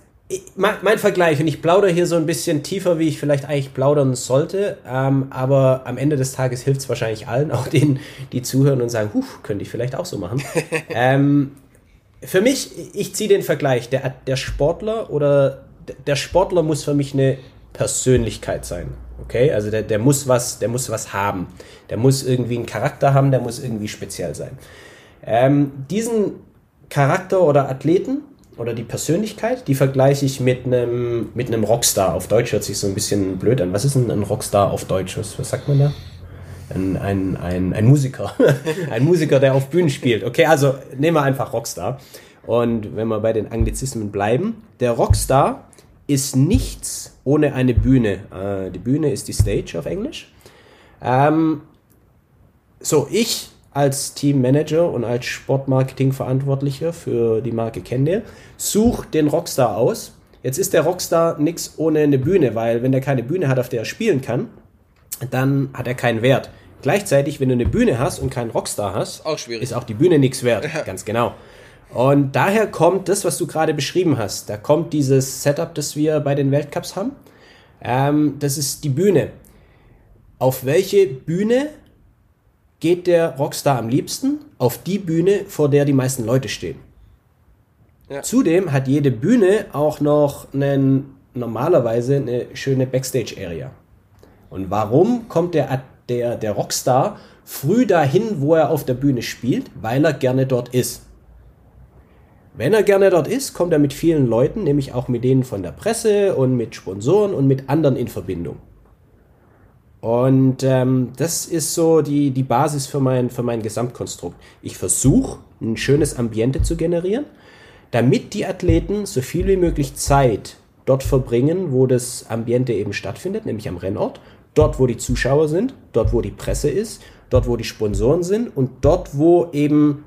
mein, mein, Vergleich, und ich plaudere hier so ein bisschen tiefer, wie ich vielleicht eigentlich plaudern sollte, ähm, aber am Ende des Tages hilft es wahrscheinlich allen, auch denen, die zuhören und sagen, huh, könnte ich vielleicht auch so machen. ähm, für mich, ich ziehe den Vergleich, der, der Sportler oder der Sportler muss für mich eine Persönlichkeit sein. Okay, also der, der muss was, der muss was haben. Der muss irgendwie einen Charakter haben, der muss irgendwie speziell sein. Ähm, diesen Charakter oder Athleten oder die Persönlichkeit, die vergleiche ich mit einem mit einem Rockstar. Auf Deutsch hört sich so ein bisschen blöd an. Was ist denn ein Rockstar auf Deutsch? Was, was sagt man da? Ein, ein, ein, ein Musiker. ein Musiker, der auf Bühnen spielt. Okay, also nehmen wir einfach Rockstar. Und wenn wir bei den Anglizismen bleiben, der Rockstar ist nichts ohne eine Bühne. Äh, die Bühne ist die Stage auf Englisch. Ähm, so, ich als Teammanager und als Sportmarketing-Verantwortlicher für die Marke Kende suche den Rockstar aus. Jetzt ist der Rockstar nichts ohne eine Bühne, weil wenn er keine Bühne hat, auf der er spielen kann, dann hat er keinen Wert. Gleichzeitig, wenn du eine Bühne hast und keinen Rockstar hast, auch ist auch die Bühne nichts wert. Ja. Ganz genau. Und daher kommt das, was du gerade beschrieben hast. Da kommt dieses Setup, das wir bei den Weltcups haben. Ähm, das ist die Bühne. Auf welche Bühne geht der Rockstar am liebsten? Auf die Bühne, vor der die meisten Leute stehen. Ja. Zudem hat jede Bühne auch noch einen, normalerweise eine schöne Backstage-Area. Und warum kommt der, der, der Rockstar früh dahin, wo er auf der Bühne spielt? Weil er gerne dort ist. Wenn er gerne dort ist, kommt er mit vielen Leuten, nämlich auch mit denen von der Presse und mit Sponsoren und mit anderen in Verbindung. Und ähm, das ist so die, die Basis für mein, für mein Gesamtkonstrukt. Ich versuche, ein schönes Ambiente zu generieren, damit die Athleten so viel wie möglich Zeit dort verbringen, wo das Ambiente eben stattfindet, nämlich am Rennort, dort, wo die Zuschauer sind, dort, wo die Presse ist, dort, wo die Sponsoren sind und dort, wo eben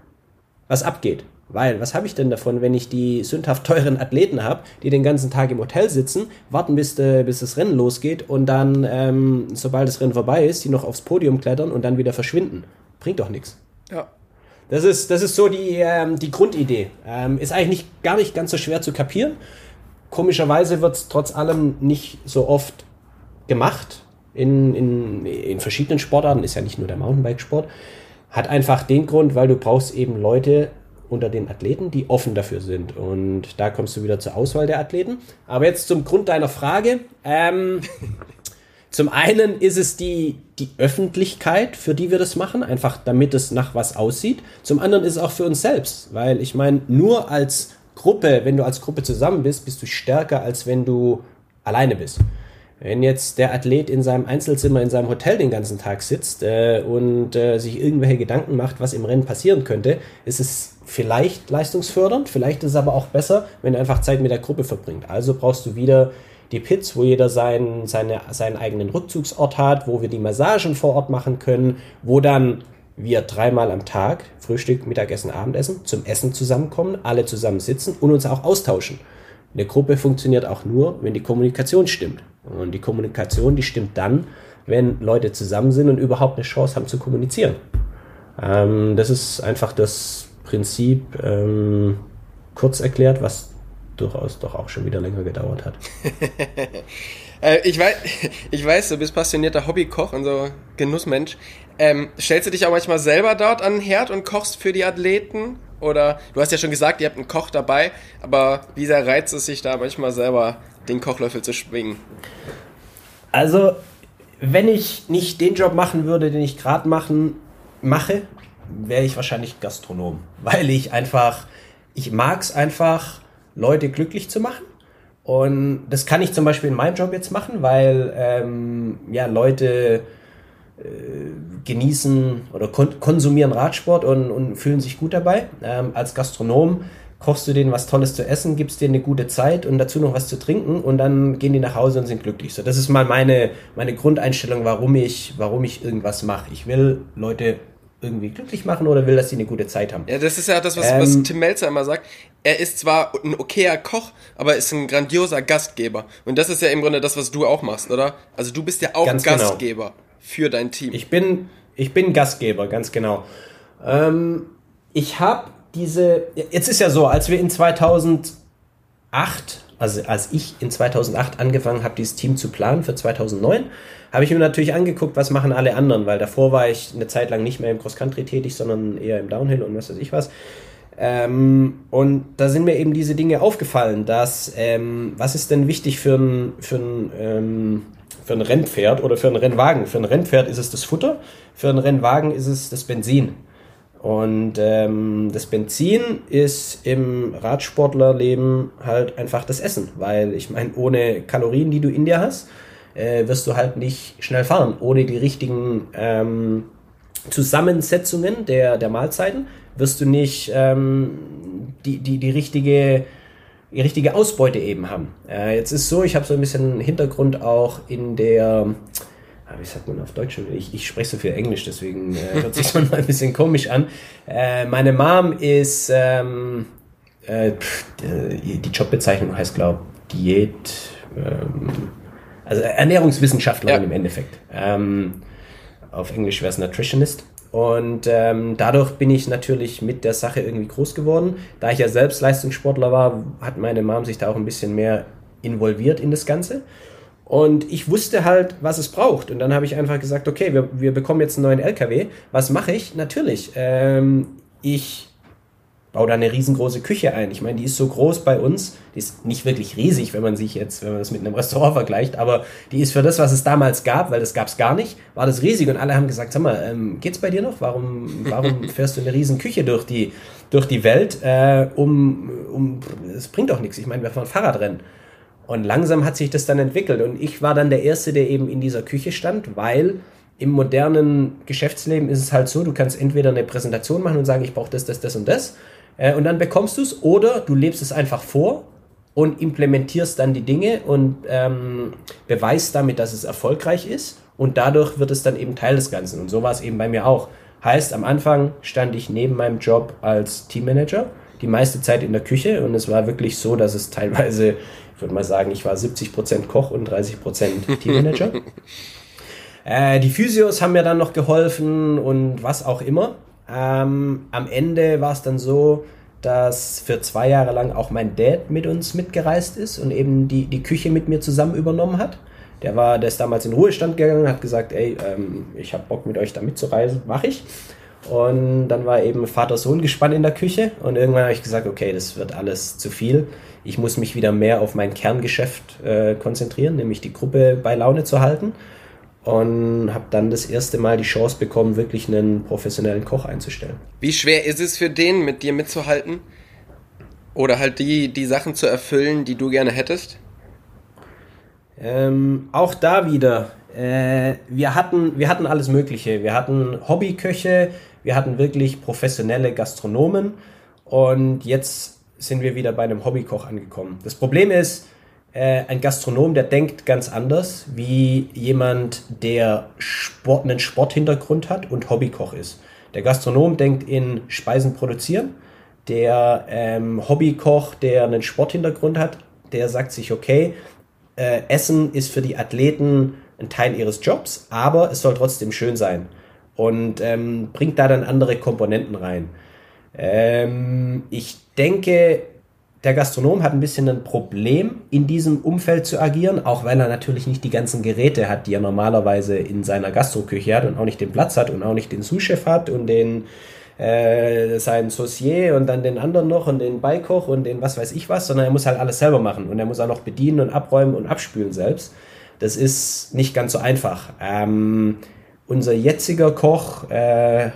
was abgeht. Weil, was habe ich denn davon, wenn ich die sündhaft teuren Athleten habe, die den ganzen Tag im Hotel sitzen, warten, bis, de, bis das Rennen losgeht und dann, ähm, sobald das Rennen vorbei ist, die noch aufs Podium klettern und dann wieder verschwinden? Bringt doch nichts. Ja. Das ist, das ist so die, ähm, die Grundidee. Ähm, ist eigentlich nicht, gar nicht ganz so schwer zu kapieren. Komischerweise wird es trotz allem nicht so oft gemacht in, in, in verschiedenen Sportarten. Ist ja nicht nur der Mountainbike-Sport. Hat einfach den Grund, weil du brauchst eben Leute, unter den Athleten, die offen dafür sind. Und da kommst du wieder zur Auswahl der Athleten. Aber jetzt zum Grund deiner Frage. Ähm, zum einen ist es die, die Öffentlichkeit, für die wir das machen, einfach damit es nach was aussieht. Zum anderen ist es auch für uns selbst, weil ich meine, nur als Gruppe, wenn du als Gruppe zusammen bist, bist du stärker, als wenn du alleine bist. Wenn jetzt der Athlet in seinem Einzelzimmer in seinem Hotel den ganzen Tag sitzt äh, und äh, sich irgendwelche Gedanken macht, was im Rennen passieren könnte, ist es vielleicht leistungsfördernd, vielleicht ist es aber auch besser, wenn er einfach Zeit mit der Gruppe verbringt. Also brauchst du wieder die Pits, wo jeder seinen, seine, seinen eigenen Rückzugsort hat, wo wir die Massagen vor Ort machen können, wo dann wir dreimal am Tag, Frühstück, Mittagessen, Abendessen, zum Essen zusammenkommen, alle zusammen sitzen und uns auch austauschen. Eine Gruppe funktioniert auch nur, wenn die Kommunikation stimmt. Und die Kommunikation, die stimmt dann, wenn Leute zusammen sind und überhaupt eine Chance haben zu kommunizieren. Ähm, das ist einfach das Prinzip ähm, kurz erklärt, was durchaus doch auch schon wieder länger gedauert hat. äh, ich, weiß, ich weiß, du bist passionierter Hobbykoch und so Genussmensch. Ähm, stellst du dich auch manchmal selber dort an den Herd und kochst für die Athleten? Oder du hast ja schon gesagt, ihr habt einen Koch dabei, aber wie sehr reizt es sich da manchmal selber den Kochlöffel zu schwingen? Also, wenn ich nicht den Job machen würde, den ich gerade machen mache, wäre ich wahrscheinlich Gastronom, weil ich einfach, ich mag es einfach, Leute glücklich zu machen. Und das kann ich zum Beispiel in meinem Job jetzt machen, weil ähm, ja Leute äh, genießen oder kon konsumieren Radsport und, und fühlen sich gut dabei. Ähm, als Gastronom kochst du denen was Tolles zu essen, gibst denen eine gute Zeit und dazu noch was zu trinken und dann gehen die nach Hause und sind glücklich. So, das ist mal meine, meine Grundeinstellung, warum ich, warum ich irgendwas mache. Ich will Leute irgendwie glücklich machen oder will, dass sie eine gute Zeit haben. Ja, das ist ja das, was, ähm, was Tim Melzer immer sagt. Er ist zwar ein okayer Koch, aber ist ein grandioser Gastgeber. Und das ist ja im Grunde das, was du auch machst, oder? Also du bist ja auch genau. Gastgeber genau. für dein Team. Ich bin, ich bin Gastgeber, ganz genau. Ähm, ich habe diese, jetzt ist ja so, als wir in 2008, also als ich in 2008 angefangen habe, dieses Team zu planen für 2009, habe ich mir natürlich angeguckt, was machen alle anderen, weil davor war ich eine Zeit lang nicht mehr im Cross-Country tätig, sondern eher im Downhill und was weiß ich was. Ähm, und da sind mir eben diese Dinge aufgefallen, dass, ähm, was ist denn wichtig für ein, für ein, ähm, für ein Rennpferd oder für ein Rennwagen? Für ein Rennpferd ist es das Futter, für einen Rennwagen ist es das Benzin. Und ähm, das Benzin ist im Radsportlerleben halt einfach das Essen, weil ich meine, ohne Kalorien, die du in dir hast, äh, wirst du halt nicht schnell fahren. Ohne die richtigen ähm, Zusammensetzungen der, der Mahlzeiten wirst du nicht ähm, die, die, die richtige die richtige Ausbeute eben haben. Äh, jetzt ist so, ich habe so ein bisschen Hintergrund auch in der Ah, wie sagt man auf Deutsch? Ich, ich spreche so viel Englisch, deswegen äh, hört sich mal ein bisschen komisch an. Äh, meine Mom ist, ähm, äh, die Jobbezeichnung heißt, glaube ich, Diät, ähm, also Ernährungswissenschaftlerin ja. im Endeffekt. Ähm, auf Englisch wäre es Nutritionist. Und ähm, dadurch bin ich natürlich mit der Sache irgendwie groß geworden. Da ich ja selbst Leistungssportler war, hat meine Mom sich da auch ein bisschen mehr involviert in das Ganze. Und ich wusste halt, was es braucht. Und dann habe ich einfach gesagt, okay, wir, wir bekommen jetzt einen neuen LKW. Was mache ich? Natürlich. Ähm, ich baue da eine riesengroße Küche ein. Ich meine, die ist so groß bei uns. Die ist nicht wirklich riesig, wenn man sich jetzt, wenn man das mit einem Restaurant vergleicht, aber die ist für das, was es damals gab, weil das gab es gar nicht, war das riesig. Und alle haben gesagt, sag mal, ähm, geht's bei dir noch? Warum, warum fährst du eine riesen Küche durch die, durch die Welt? Äh, um, um, es bringt doch nichts. Ich meine, wir fahren Fahrradrennen. Und langsam hat sich das dann entwickelt. Und ich war dann der Erste, der eben in dieser Küche stand, weil im modernen Geschäftsleben ist es halt so, du kannst entweder eine Präsentation machen und sagen, ich brauche das, das, das und das. Äh, und dann bekommst du es, oder du lebst es einfach vor und implementierst dann die Dinge und ähm, beweist damit, dass es erfolgreich ist. Und dadurch wird es dann eben Teil des Ganzen. Und so war es eben bei mir auch. Heißt, am Anfang stand ich neben meinem Job als Teammanager die meiste Zeit in der Küche und es war wirklich so, dass es teilweise ich würde mal sagen, ich war 70% Koch und 30% Teammanager. äh, die Physios haben mir dann noch geholfen und was auch immer. Ähm, am Ende war es dann so, dass für zwei Jahre lang auch mein Dad mit uns mitgereist ist und eben die, die Küche mit mir zusammen übernommen hat. Der war, der ist damals in Ruhestand gegangen, hat gesagt, ey, ähm, ich habe Bock mit euch da mitzureisen, mache ich. Und dann war eben Vater-Sohn gespannt in der Küche und irgendwann habe ich gesagt, okay, das wird alles zu viel ich muss mich wieder mehr auf mein Kerngeschäft äh, konzentrieren, nämlich die Gruppe bei Laune zu halten. Und habe dann das erste Mal die Chance bekommen, wirklich einen professionellen Koch einzustellen. Wie schwer ist es für den, mit dir mitzuhalten? Oder halt die, die Sachen zu erfüllen, die du gerne hättest? Ähm, auch da wieder. Äh, wir, hatten, wir hatten alles Mögliche. Wir hatten Hobbyköche, wir hatten wirklich professionelle Gastronomen. Und jetzt sind wir wieder bei einem Hobbykoch angekommen. Das Problem ist, äh, ein Gastronom, der denkt ganz anders wie jemand, der Sport, einen Sporthintergrund hat und Hobbykoch ist. Der Gastronom denkt in Speisen produzieren. Der ähm, Hobbykoch, der einen Sporthintergrund hat, der sagt sich, okay, äh, Essen ist für die Athleten ein Teil ihres Jobs, aber es soll trotzdem schön sein. Und ähm, bringt da dann andere Komponenten rein. Ähm, ich denke, der Gastronom hat ein bisschen ein Problem, in diesem Umfeld zu agieren, auch weil er natürlich nicht die ganzen Geräte hat, die er normalerweise in seiner Gastroküche hat und auch nicht den Platz hat und auch nicht den Sous-Chef hat und den äh, seinen Saucier und dann den anderen noch und den Beikoch und den was weiß ich was, sondern er muss halt alles selber machen und er muss auch noch bedienen und abräumen und abspülen selbst. Das ist nicht ganz so einfach. Ähm, unser jetziger Koch äh,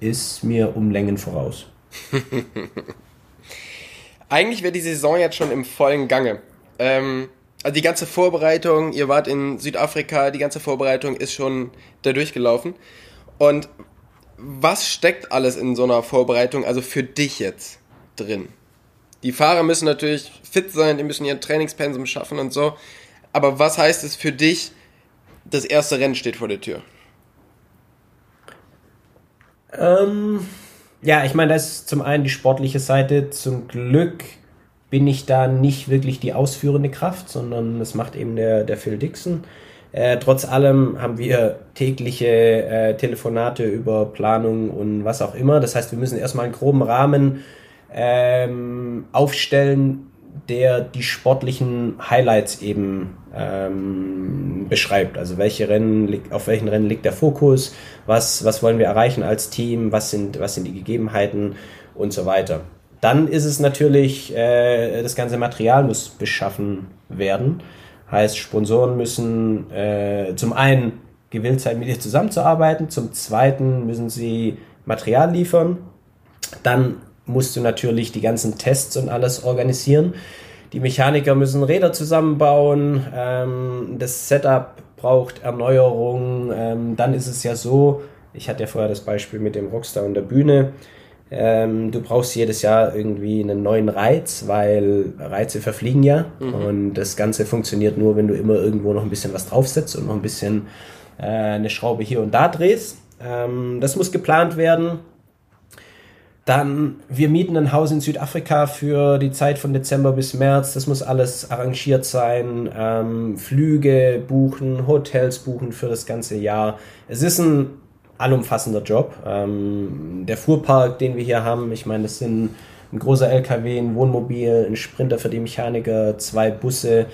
ist mir um Längen voraus. Eigentlich wäre die Saison jetzt schon im vollen Gange. Ähm, also die ganze Vorbereitung, ihr wart in Südafrika, die ganze Vorbereitung ist schon da durchgelaufen. Und was steckt alles in so einer Vorbereitung, also für dich jetzt drin? Die Fahrer müssen natürlich fit sein, die müssen ihren Trainingspensum schaffen und so. Aber was heißt es für dich, das erste Rennen steht vor der Tür? Ähm, ja, ich meine, das ist zum einen die sportliche Seite. Zum Glück bin ich da nicht wirklich die ausführende Kraft, sondern das macht eben der, der Phil Dixon. Äh, trotz allem haben wir tägliche äh, Telefonate über Planung und was auch immer. Das heißt, wir müssen erstmal einen groben Rahmen ähm, aufstellen, der die sportlichen Highlights eben ähm, beschreibt. Also welche Rennen, auf welchen Rennen liegt der Fokus, was, was wollen wir erreichen als Team, was sind, was sind die Gegebenheiten und so weiter. Dann ist es natürlich, äh, das ganze Material muss beschaffen werden. Heißt, Sponsoren müssen äh, zum einen gewillt sein, mit dir zusammenzuarbeiten, zum zweiten müssen sie Material liefern. Dann musst du natürlich die ganzen Tests und alles organisieren. Die Mechaniker müssen Räder zusammenbauen, ähm, das Setup braucht Erneuerung. Ähm, dann ist es ja so, ich hatte ja vorher das Beispiel mit dem Rockstar und der Bühne. Ähm, du brauchst jedes Jahr irgendwie einen neuen Reiz, weil Reize verfliegen ja. Mhm. Und das Ganze funktioniert nur, wenn du immer irgendwo noch ein bisschen was draufsetzt und noch ein bisschen äh, eine Schraube hier und da drehst. Ähm, das muss geplant werden. Dann, wir mieten ein Haus in Südafrika für die Zeit von Dezember bis März. Das muss alles arrangiert sein. Ähm, Flüge buchen, Hotels buchen für das ganze Jahr. Es ist ein allumfassender Job. Ähm, der Fuhrpark, den wir hier haben, ich meine, das sind ein großer LKW, ein Wohnmobil, ein Sprinter für die Mechaniker, zwei Busse.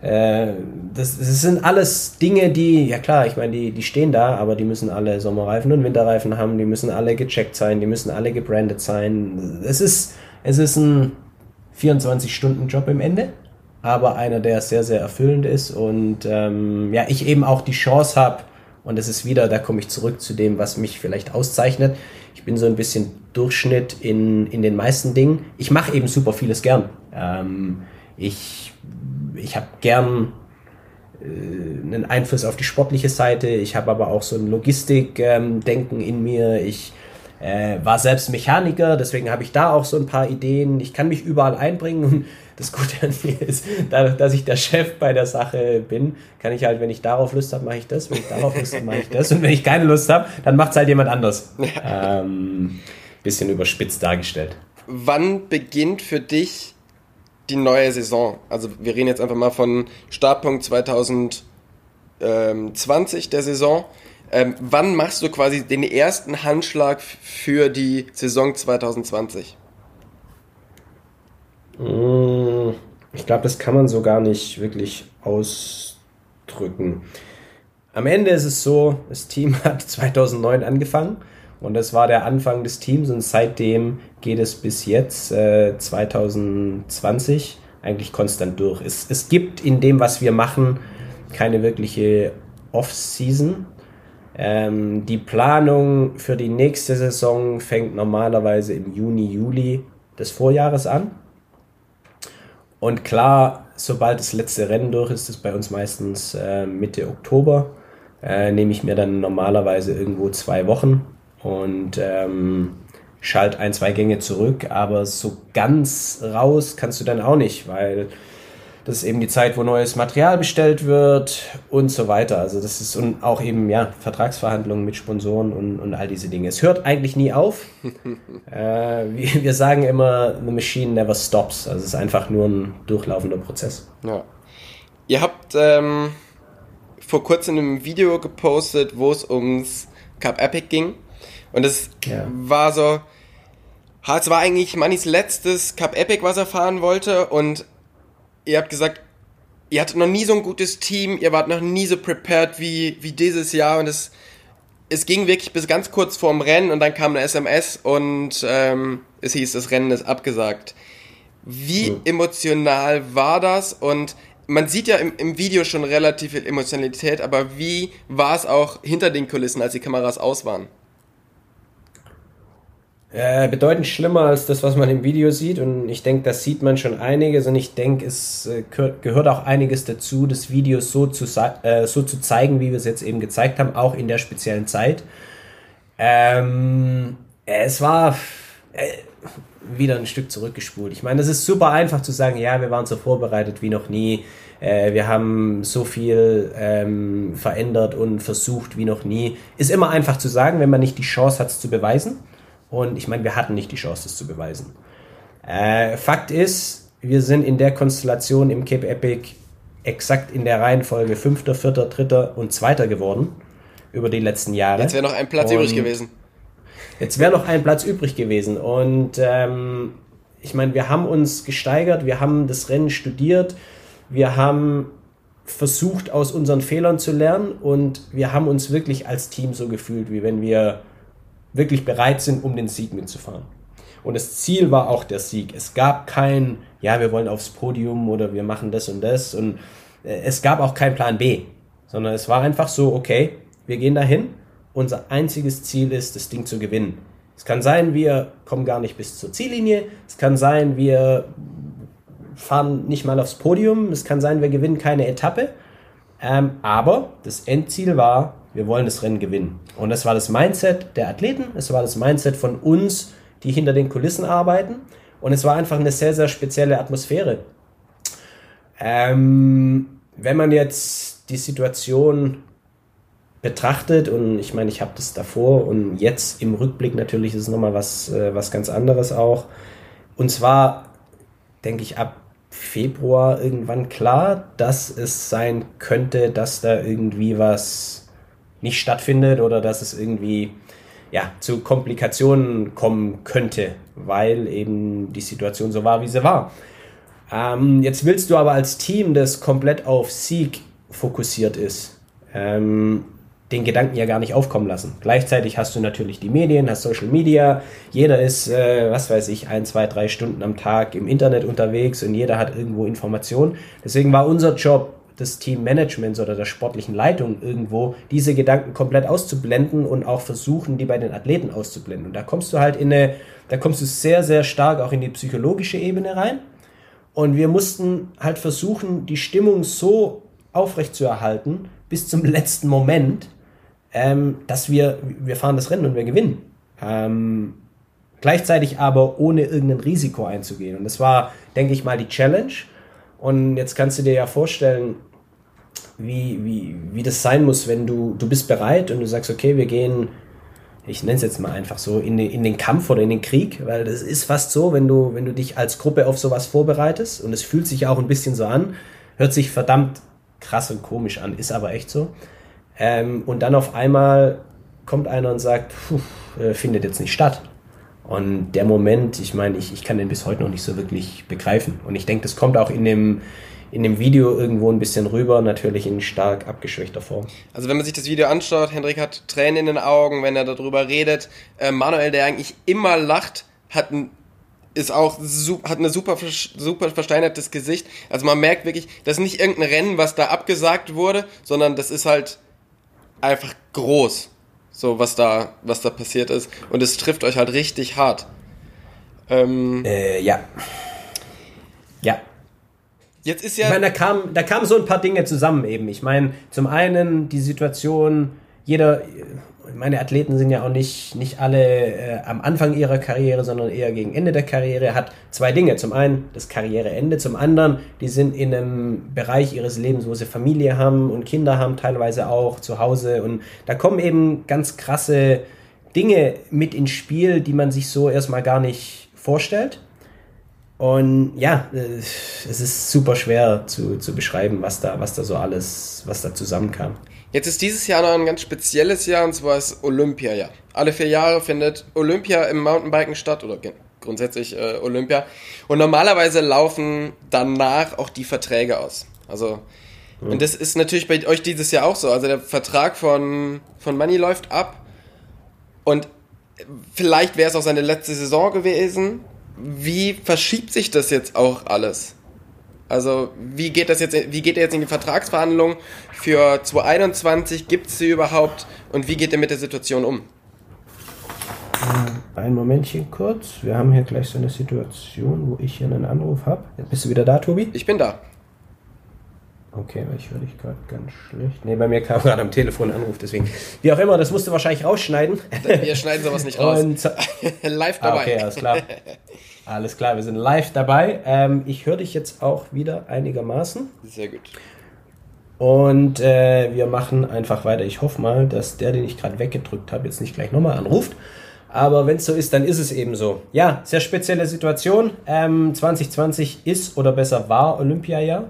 Äh, das, das, sind alles Dinge, die, ja klar, ich meine, die, die stehen da, aber die müssen alle Sommerreifen und Winterreifen haben, die müssen alle gecheckt sein, die müssen alle gebrandet sein. Es ist, es ist ein 24-Stunden-Job im Ende, aber einer, der sehr, sehr erfüllend ist und ähm, ja, ich eben auch die Chance habe, und es ist wieder, da komme ich zurück zu dem, was mich vielleicht auszeichnet. Ich bin so ein bisschen Durchschnitt in, in den meisten Dingen. Ich mache eben super vieles gern. Ähm, ich ich habe gern äh, einen Einfluss auf die sportliche Seite. Ich habe aber auch so ein Logistikdenken ähm, in mir. Ich äh, war selbst Mechaniker, deswegen habe ich da auch so ein paar Ideen. Ich kann mich überall einbringen und das Gute an mir ist, dadurch, dass ich der Chef bei der Sache bin, kann ich halt, wenn ich darauf Lust habe, mache ich das, wenn ich darauf Lust habe, mache ich das und wenn ich keine Lust habe, dann macht es halt jemand anders. Ähm, bisschen überspitzt dargestellt. Wann beginnt für dich die neue Saison. Also wir reden jetzt einfach mal von Startpunkt 2020 der Saison. Ähm, wann machst du quasi den ersten Handschlag für die Saison 2020? Mm, ich glaube, das kann man so gar nicht wirklich ausdrücken. Am Ende ist es so, das Team hat 2009 angefangen und das war der Anfang des Teams und seitdem geht es bis jetzt, äh, 2020, eigentlich konstant durch. Es, es gibt in dem, was wir machen, keine wirkliche Off-Season. Ähm, die Planung für die nächste Saison fängt normalerweise im Juni, Juli des Vorjahres an. Und klar, sobald das letzte Rennen durch ist, ist bei uns meistens äh, Mitte Oktober, äh, nehme ich mir dann normalerweise irgendwo zwei Wochen und ähm, schalt ein, zwei Gänge zurück, aber so ganz raus kannst du dann auch nicht, weil das ist eben die Zeit, wo neues Material bestellt wird und so weiter. Also das ist und auch eben ja Vertragsverhandlungen mit Sponsoren und, und all diese Dinge. Es hört eigentlich nie auf. äh, wir, wir, sagen immer, the machine never stops. Also es ist einfach nur ein durchlaufender Prozess. Ja. Ihr habt ähm, vor kurzem ein Video gepostet, wo es ums Cup Epic ging. Und es ja. war so, es war eigentlich Mannys letztes Cup Epic, was er fahren wollte. Und ihr habt gesagt, ihr hattet noch nie so ein gutes Team, ihr wart noch nie so prepared wie, wie dieses Jahr. Und es, es ging wirklich bis ganz kurz vorm Rennen und dann kam eine SMS und ähm, es hieß, das Rennen ist abgesagt. Wie mhm. emotional war das? Und man sieht ja im, im Video schon relativ viel Emotionalität, aber wie war es auch hinter den Kulissen, als die Kameras aus waren? Äh, bedeutend schlimmer als das, was man im Video sieht. Und ich denke, das sieht man schon einiges. Und ich denke, es äh, gehört auch einiges dazu, das Video so zu, äh, so zu zeigen, wie wir es jetzt eben gezeigt haben, auch in der speziellen Zeit. Ähm, es war äh, wieder ein Stück zurückgespult. Ich meine, es ist super einfach zu sagen, ja, wir waren so vorbereitet wie noch nie. Äh, wir haben so viel ähm, verändert und versucht wie noch nie. Ist immer einfach zu sagen, wenn man nicht die Chance hat, es zu beweisen. Und ich meine, wir hatten nicht die Chance, es zu beweisen. Äh, Fakt ist, wir sind in der Konstellation im Cape Epic exakt in der Reihenfolge Fünfter, Vierter, Dritter und Zweiter geworden über die letzten Jahre. Jetzt wäre noch ein Platz und übrig gewesen. Jetzt wäre noch ein Platz übrig gewesen. Und ähm, ich meine, wir haben uns gesteigert, wir haben das Rennen studiert, wir haben versucht, aus unseren Fehlern zu lernen und wir haben uns wirklich als Team so gefühlt, wie wenn wir wirklich bereit sind, um den Sieg mitzufahren. Und das Ziel war auch der Sieg. Es gab kein, ja, wir wollen aufs Podium oder wir machen das und das. Und äh, es gab auch keinen Plan B, sondern es war einfach so, okay, wir gehen dahin. Unser einziges Ziel ist, das Ding zu gewinnen. Es kann sein, wir kommen gar nicht bis zur Ziellinie. Es kann sein, wir fahren nicht mal aufs Podium. Es kann sein, wir gewinnen keine Etappe. Ähm, aber das Endziel war, wir wollen das Rennen gewinnen. Und das war das Mindset der Athleten, es war das Mindset von uns, die hinter den Kulissen arbeiten. Und es war einfach eine sehr, sehr spezielle Atmosphäre. Ähm, wenn man jetzt die Situation betrachtet und ich meine, ich habe das davor und jetzt im Rückblick natürlich ist es nochmal was, äh, was ganz anderes auch. Und zwar denke ich ab Februar irgendwann klar, dass es sein könnte, dass da irgendwie was nicht stattfindet oder dass es irgendwie ja, zu Komplikationen kommen könnte, weil eben die Situation so war, wie sie war. Ähm, jetzt willst du aber als Team, das komplett auf Sieg fokussiert ist, ähm, den Gedanken ja gar nicht aufkommen lassen. Gleichzeitig hast du natürlich die Medien, hast Social Media, jeder ist, äh, was weiß ich, ein, zwei, drei Stunden am Tag im Internet unterwegs und jeder hat irgendwo Informationen. Deswegen war unser Job, des Teammanagements oder der sportlichen Leitung irgendwo, diese Gedanken komplett auszublenden und auch versuchen, die bei den Athleten auszublenden. Und da kommst du halt in eine, da kommst du sehr, sehr stark auch in die psychologische Ebene rein. Und wir mussten halt versuchen, die Stimmung so aufrechtzuerhalten bis zum letzten Moment, ähm, dass wir, wir fahren das Rennen und wir gewinnen. Ähm, gleichzeitig aber ohne irgendein Risiko einzugehen. Und das war, denke ich mal, die Challenge. Und jetzt kannst du dir ja vorstellen, wie, wie, wie das sein muss, wenn du, du bist bereit und du sagst, okay, wir gehen, ich nenne es jetzt mal einfach so, in den, in den Kampf oder in den Krieg, weil das ist fast so, wenn du, wenn du dich als Gruppe auf sowas vorbereitest und es fühlt sich auch ein bisschen so an, hört sich verdammt krass und komisch an, ist aber echt so. Ähm, und dann auf einmal kommt einer und sagt, puh, äh, findet jetzt nicht statt. Und der Moment, ich meine, ich, ich kann den bis heute noch nicht so wirklich begreifen. Und ich denke, das kommt auch in dem, in dem Video irgendwo ein bisschen rüber, natürlich in stark abgeschwächter Form. Also wenn man sich das Video anschaut, Hendrik hat Tränen in den Augen, wenn er darüber redet. Äh, Manuel, der eigentlich immer lacht, hat ein ist auch hat eine super super versteinertes Gesicht. Also man merkt wirklich, das ist nicht irgendein Rennen, was da abgesagt wurde, sondern das ist halt einfach groß, so was da was da passiert ist und es trifft euch halt richtig hart. Ähm, äh, ja. Ja, Jetzt ist ja. Ich meine, da kamen da kam so ein paar Dinge zusammen eben. Ich meine, zum einen die Situation, jeder, meine Athleten sind ja auch nicht, nicht alle äh, am Anfang ihrer Karriere, sondern eher gegen Ende der Karriere, hat zwei Dinge. Zum einen das Karriereende, zum anderen, die sind in einem Bereich ihres Lebens, wo sie Familie haben und Kinder haben, teilweise auch zu Hause. Und da kommen eben ganz krasse Dinge mit ins Spiel, die man sich so erstmal gar nicht vorstellt. Und ja, äh, es ist super schwer zu, zu beschreiben, was da, was da so alles, was da zusammenkam. Jetzt ist dieses Jahr noch ein ganz spezielles Jahr und zwar ist Olympia-Jahr. Alle vier Jahre findet Olympia im Mountainbiken statt oder grundsätzlich äh, Olympia. Und normalerweise laufen danach auch die Verträge aus. Also, mhm. und das ist natürlich bei euch dieses Jahr auch so. Also der Vertrag von, von Money läuft ab und vielleicht wäre es auch seine letzte Saison gewesen wie verschiebt sich das jetzt auch alles? Also wie geht das jetzt, wie geht er jetzt in die Vertragsverhandlungen für 2021? Gibt es sie überhaupt? Und wie geht er mit der Situation um? Ein Momentchen kurz. Wir haben hier gleich so eine Situation, wo ich hier einen Anruf habe. Bist du wieder da, Tobi? Ich bin da. Okay, ich höre dich gerade ganz schlecht. Nee, bei mir kam gerade am Telefon ein Anruf, deswegen. Wie auch immer, das musst du wahrscheinlich rausschneiden. Wir schneiden sowas nicht raus. Und, live dabei. Ah, okay, alles klar. Alles klar, wir sind live dabei. Ähm, ich höre dich jetzt auch wieder einigermaßen. Sehr gut. Und äh, wir machen einfach weiter. Ich hoffe mal, dass der, den ich gerade weggedrückt habe, jetzt nicht gleich nochmal anruft. Aber wenn es so ist, dann ist es eben so. Ja, sehr spezielle Situation. Ähm, 2020 ist oder besser war Olympiajahr.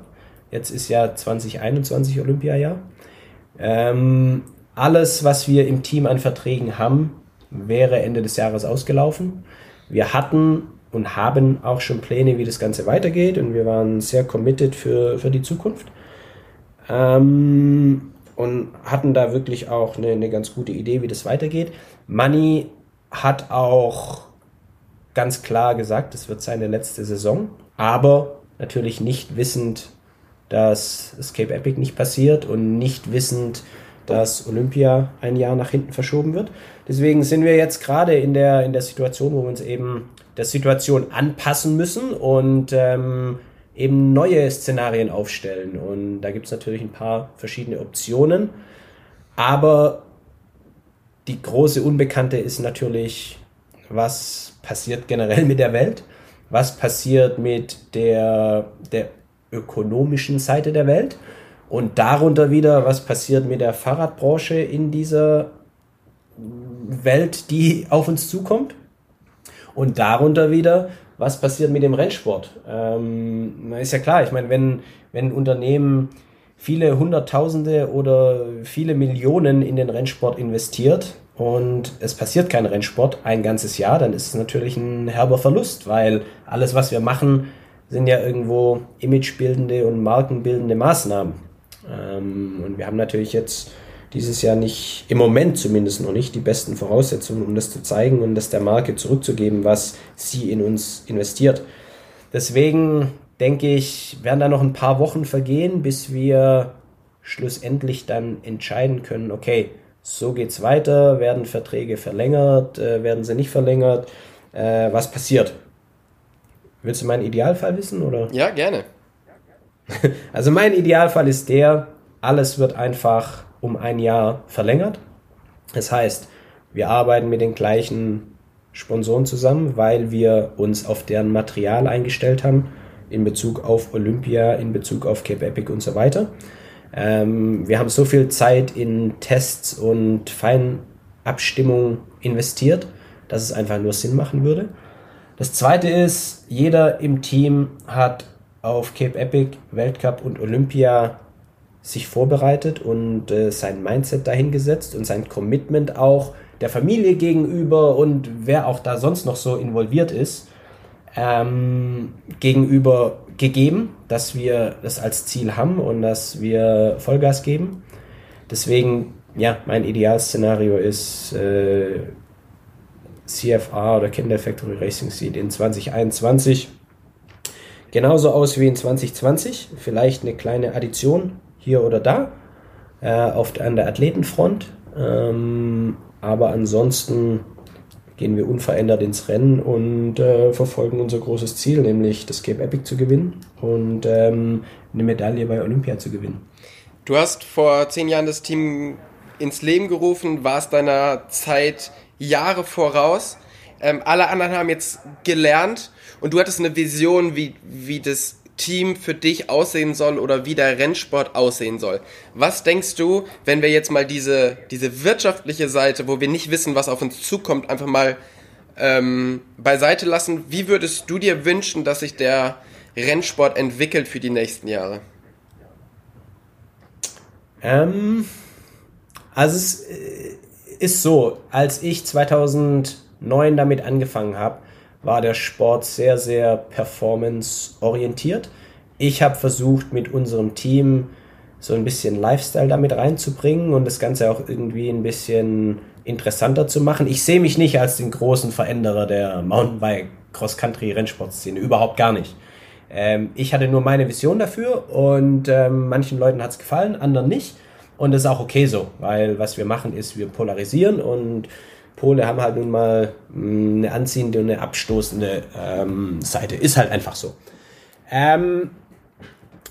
Jetzt ist ja 2021 Olympiajahr. Ähm, alles, was wir im Team an Verträgen haben, wäre Ende des Jahres ausgelaufen. Wir hatten und haben auch schon Pläne, wie das Ganze weitergeht und wir waren sehr committed für, für die Zukunft. Ähm, und hatten da wirklich auch eine, eine ganz gute Idee, wie das weitergeht. Money hat auch ganz klar gesagt, es wird seine letzte Saison, aber natürlich nicht wissend, dass Escape Epic nicht passiert und nicht wissend, dass Olympia ein Jahr nach hinten verschoben wird. Deswegen sind wir jetzt gerade in der, in der Situation, wo wir uns eben der Situation anpassen müssen und ähm, eben neue Szenarien aufstellen. Und da gibt es natürlich ein paar verschiedene Optionen. Aber die große Unbekannte ist natürlich, was passiert generell mit der Welt? Was passiert mit der, der ökonomischen Seite der Welt? Und darunter wieder, was passiert mit der Fahrradbranche in dieser Welt, die auf uns zukommt? Und darunter wieder, was passiert mit dem Rennsport? Ähm, ist ja klar, ich meine, wenn, wenn ein Unternehmen viele Hunderttausende oder viele Millionen in den Rennsport investiert und es passiert kein Rennsport ein ganzes Jahr, dann ist es natürlich ein herber Verlust, weil alles, was wir machen, sind ja irgendwo imagebildende und markenbildende Maßnahmen. Ähm, und wir haben natürlich jetzt dieses Jahr nicht, im Moment zumindest noch nicht, die besten Voraussetzungen, um das zu zeigen und das der Marke zurückzugeben, was sie in uns investiert. Deswegen denke ich, werden da noch ein paar Wochen vergehen, bis wir schlussendlich dann entscheiden können, okay, so geht's weiter, werden Verträge verlängert, äh, werden sie nicht verlängert, äh, was passiert. Willst du meinen Idealfall wissen oder? Ja, gerne. Also mein Idealfall ist der, alles wird einfach um ein Jahr verlängert. Das heißt, wir arbeiten mit den gleichen Sponsoren zusammen, weil wir uns auf deren Material eingestellt haben, in Bezug auf Olympia, in Bezug auf Cape Epic und so weiter. Ähm, wir haben so viel Zeit in Tests und Feinabstimmung investiert, dass es einfach nur Sinn machen würde. Das zweite ist, jeder im Team hat auf Cape Epic, Weltcup und Olympia sich vorbereitet und äh, sein Mindset dahingesetzt und sein Commitment auch der Familie gegenüber und wer auch da sonst noch so involviert ist, ähm, gegenüber gegeben, dass wir das als Ziel haben und dass wir Vollgas geben. Deswegen, ja, mein Idealszenario ist äh, CFA oder Kinder Factory Racing sieht in 2021 genauso aus wie in 2020. Vielleicht eine kleine Addition hier oder da äh, auf, an der Athletenfront. Ähm, aber ansonsten gehen wir unverändert ins Rennen und äh, verfolgen unser großes Ziel, nämlich das Cape Epic zu gewinnen und ähm, eine Medaille bei Olympia zu gewinnen. Du hast vor zehn Jahren das Team ins Leben gerufen, warst deiner Zeit Jahre voraus. Ähm, alle anderen haben jetzt gelernt und du hattest eine Vision, wie, wie das Team für dich aussehen soll oder wie der Rennsport aussehen soll. Was denkst du, wenn wir jetzt mal diese, diese wirtschaftliche Seite, wo wir nicht wissen, was auf uns zukommt, einfach mal ähm, beiseite lassen? Wie würdest du dir wünschen, dass sich der Rennsport entwickelt für die nächsten Jahre? Ähm, also es äh, ist so, als ich 2009 damit angefangen habe, war der Sport sehr, sehr performance-orientiert. Ich habe versucht, mit unserem Team so ein bisschen Lifestyle damit reinzubringen und das Ganze auch irgendwie ein bisschen interessanter zu machen. Ich sehe mich nicht als den großen Veränderer der Mountainbike Cross-Country Rennsportszene, überhaupt gar nicht. Ähm, ich hatte nur meine Vision dafür und ähm, manchen Leuten hat es gefallen, anderen nicht. Und das ist auch okay so, weil was wir machen ist, wir polarisieren und Pole haben halt nun mal mm, eine anziehende und eine abstoßende ähm, Seite. Ist halt einfach so. Ähm,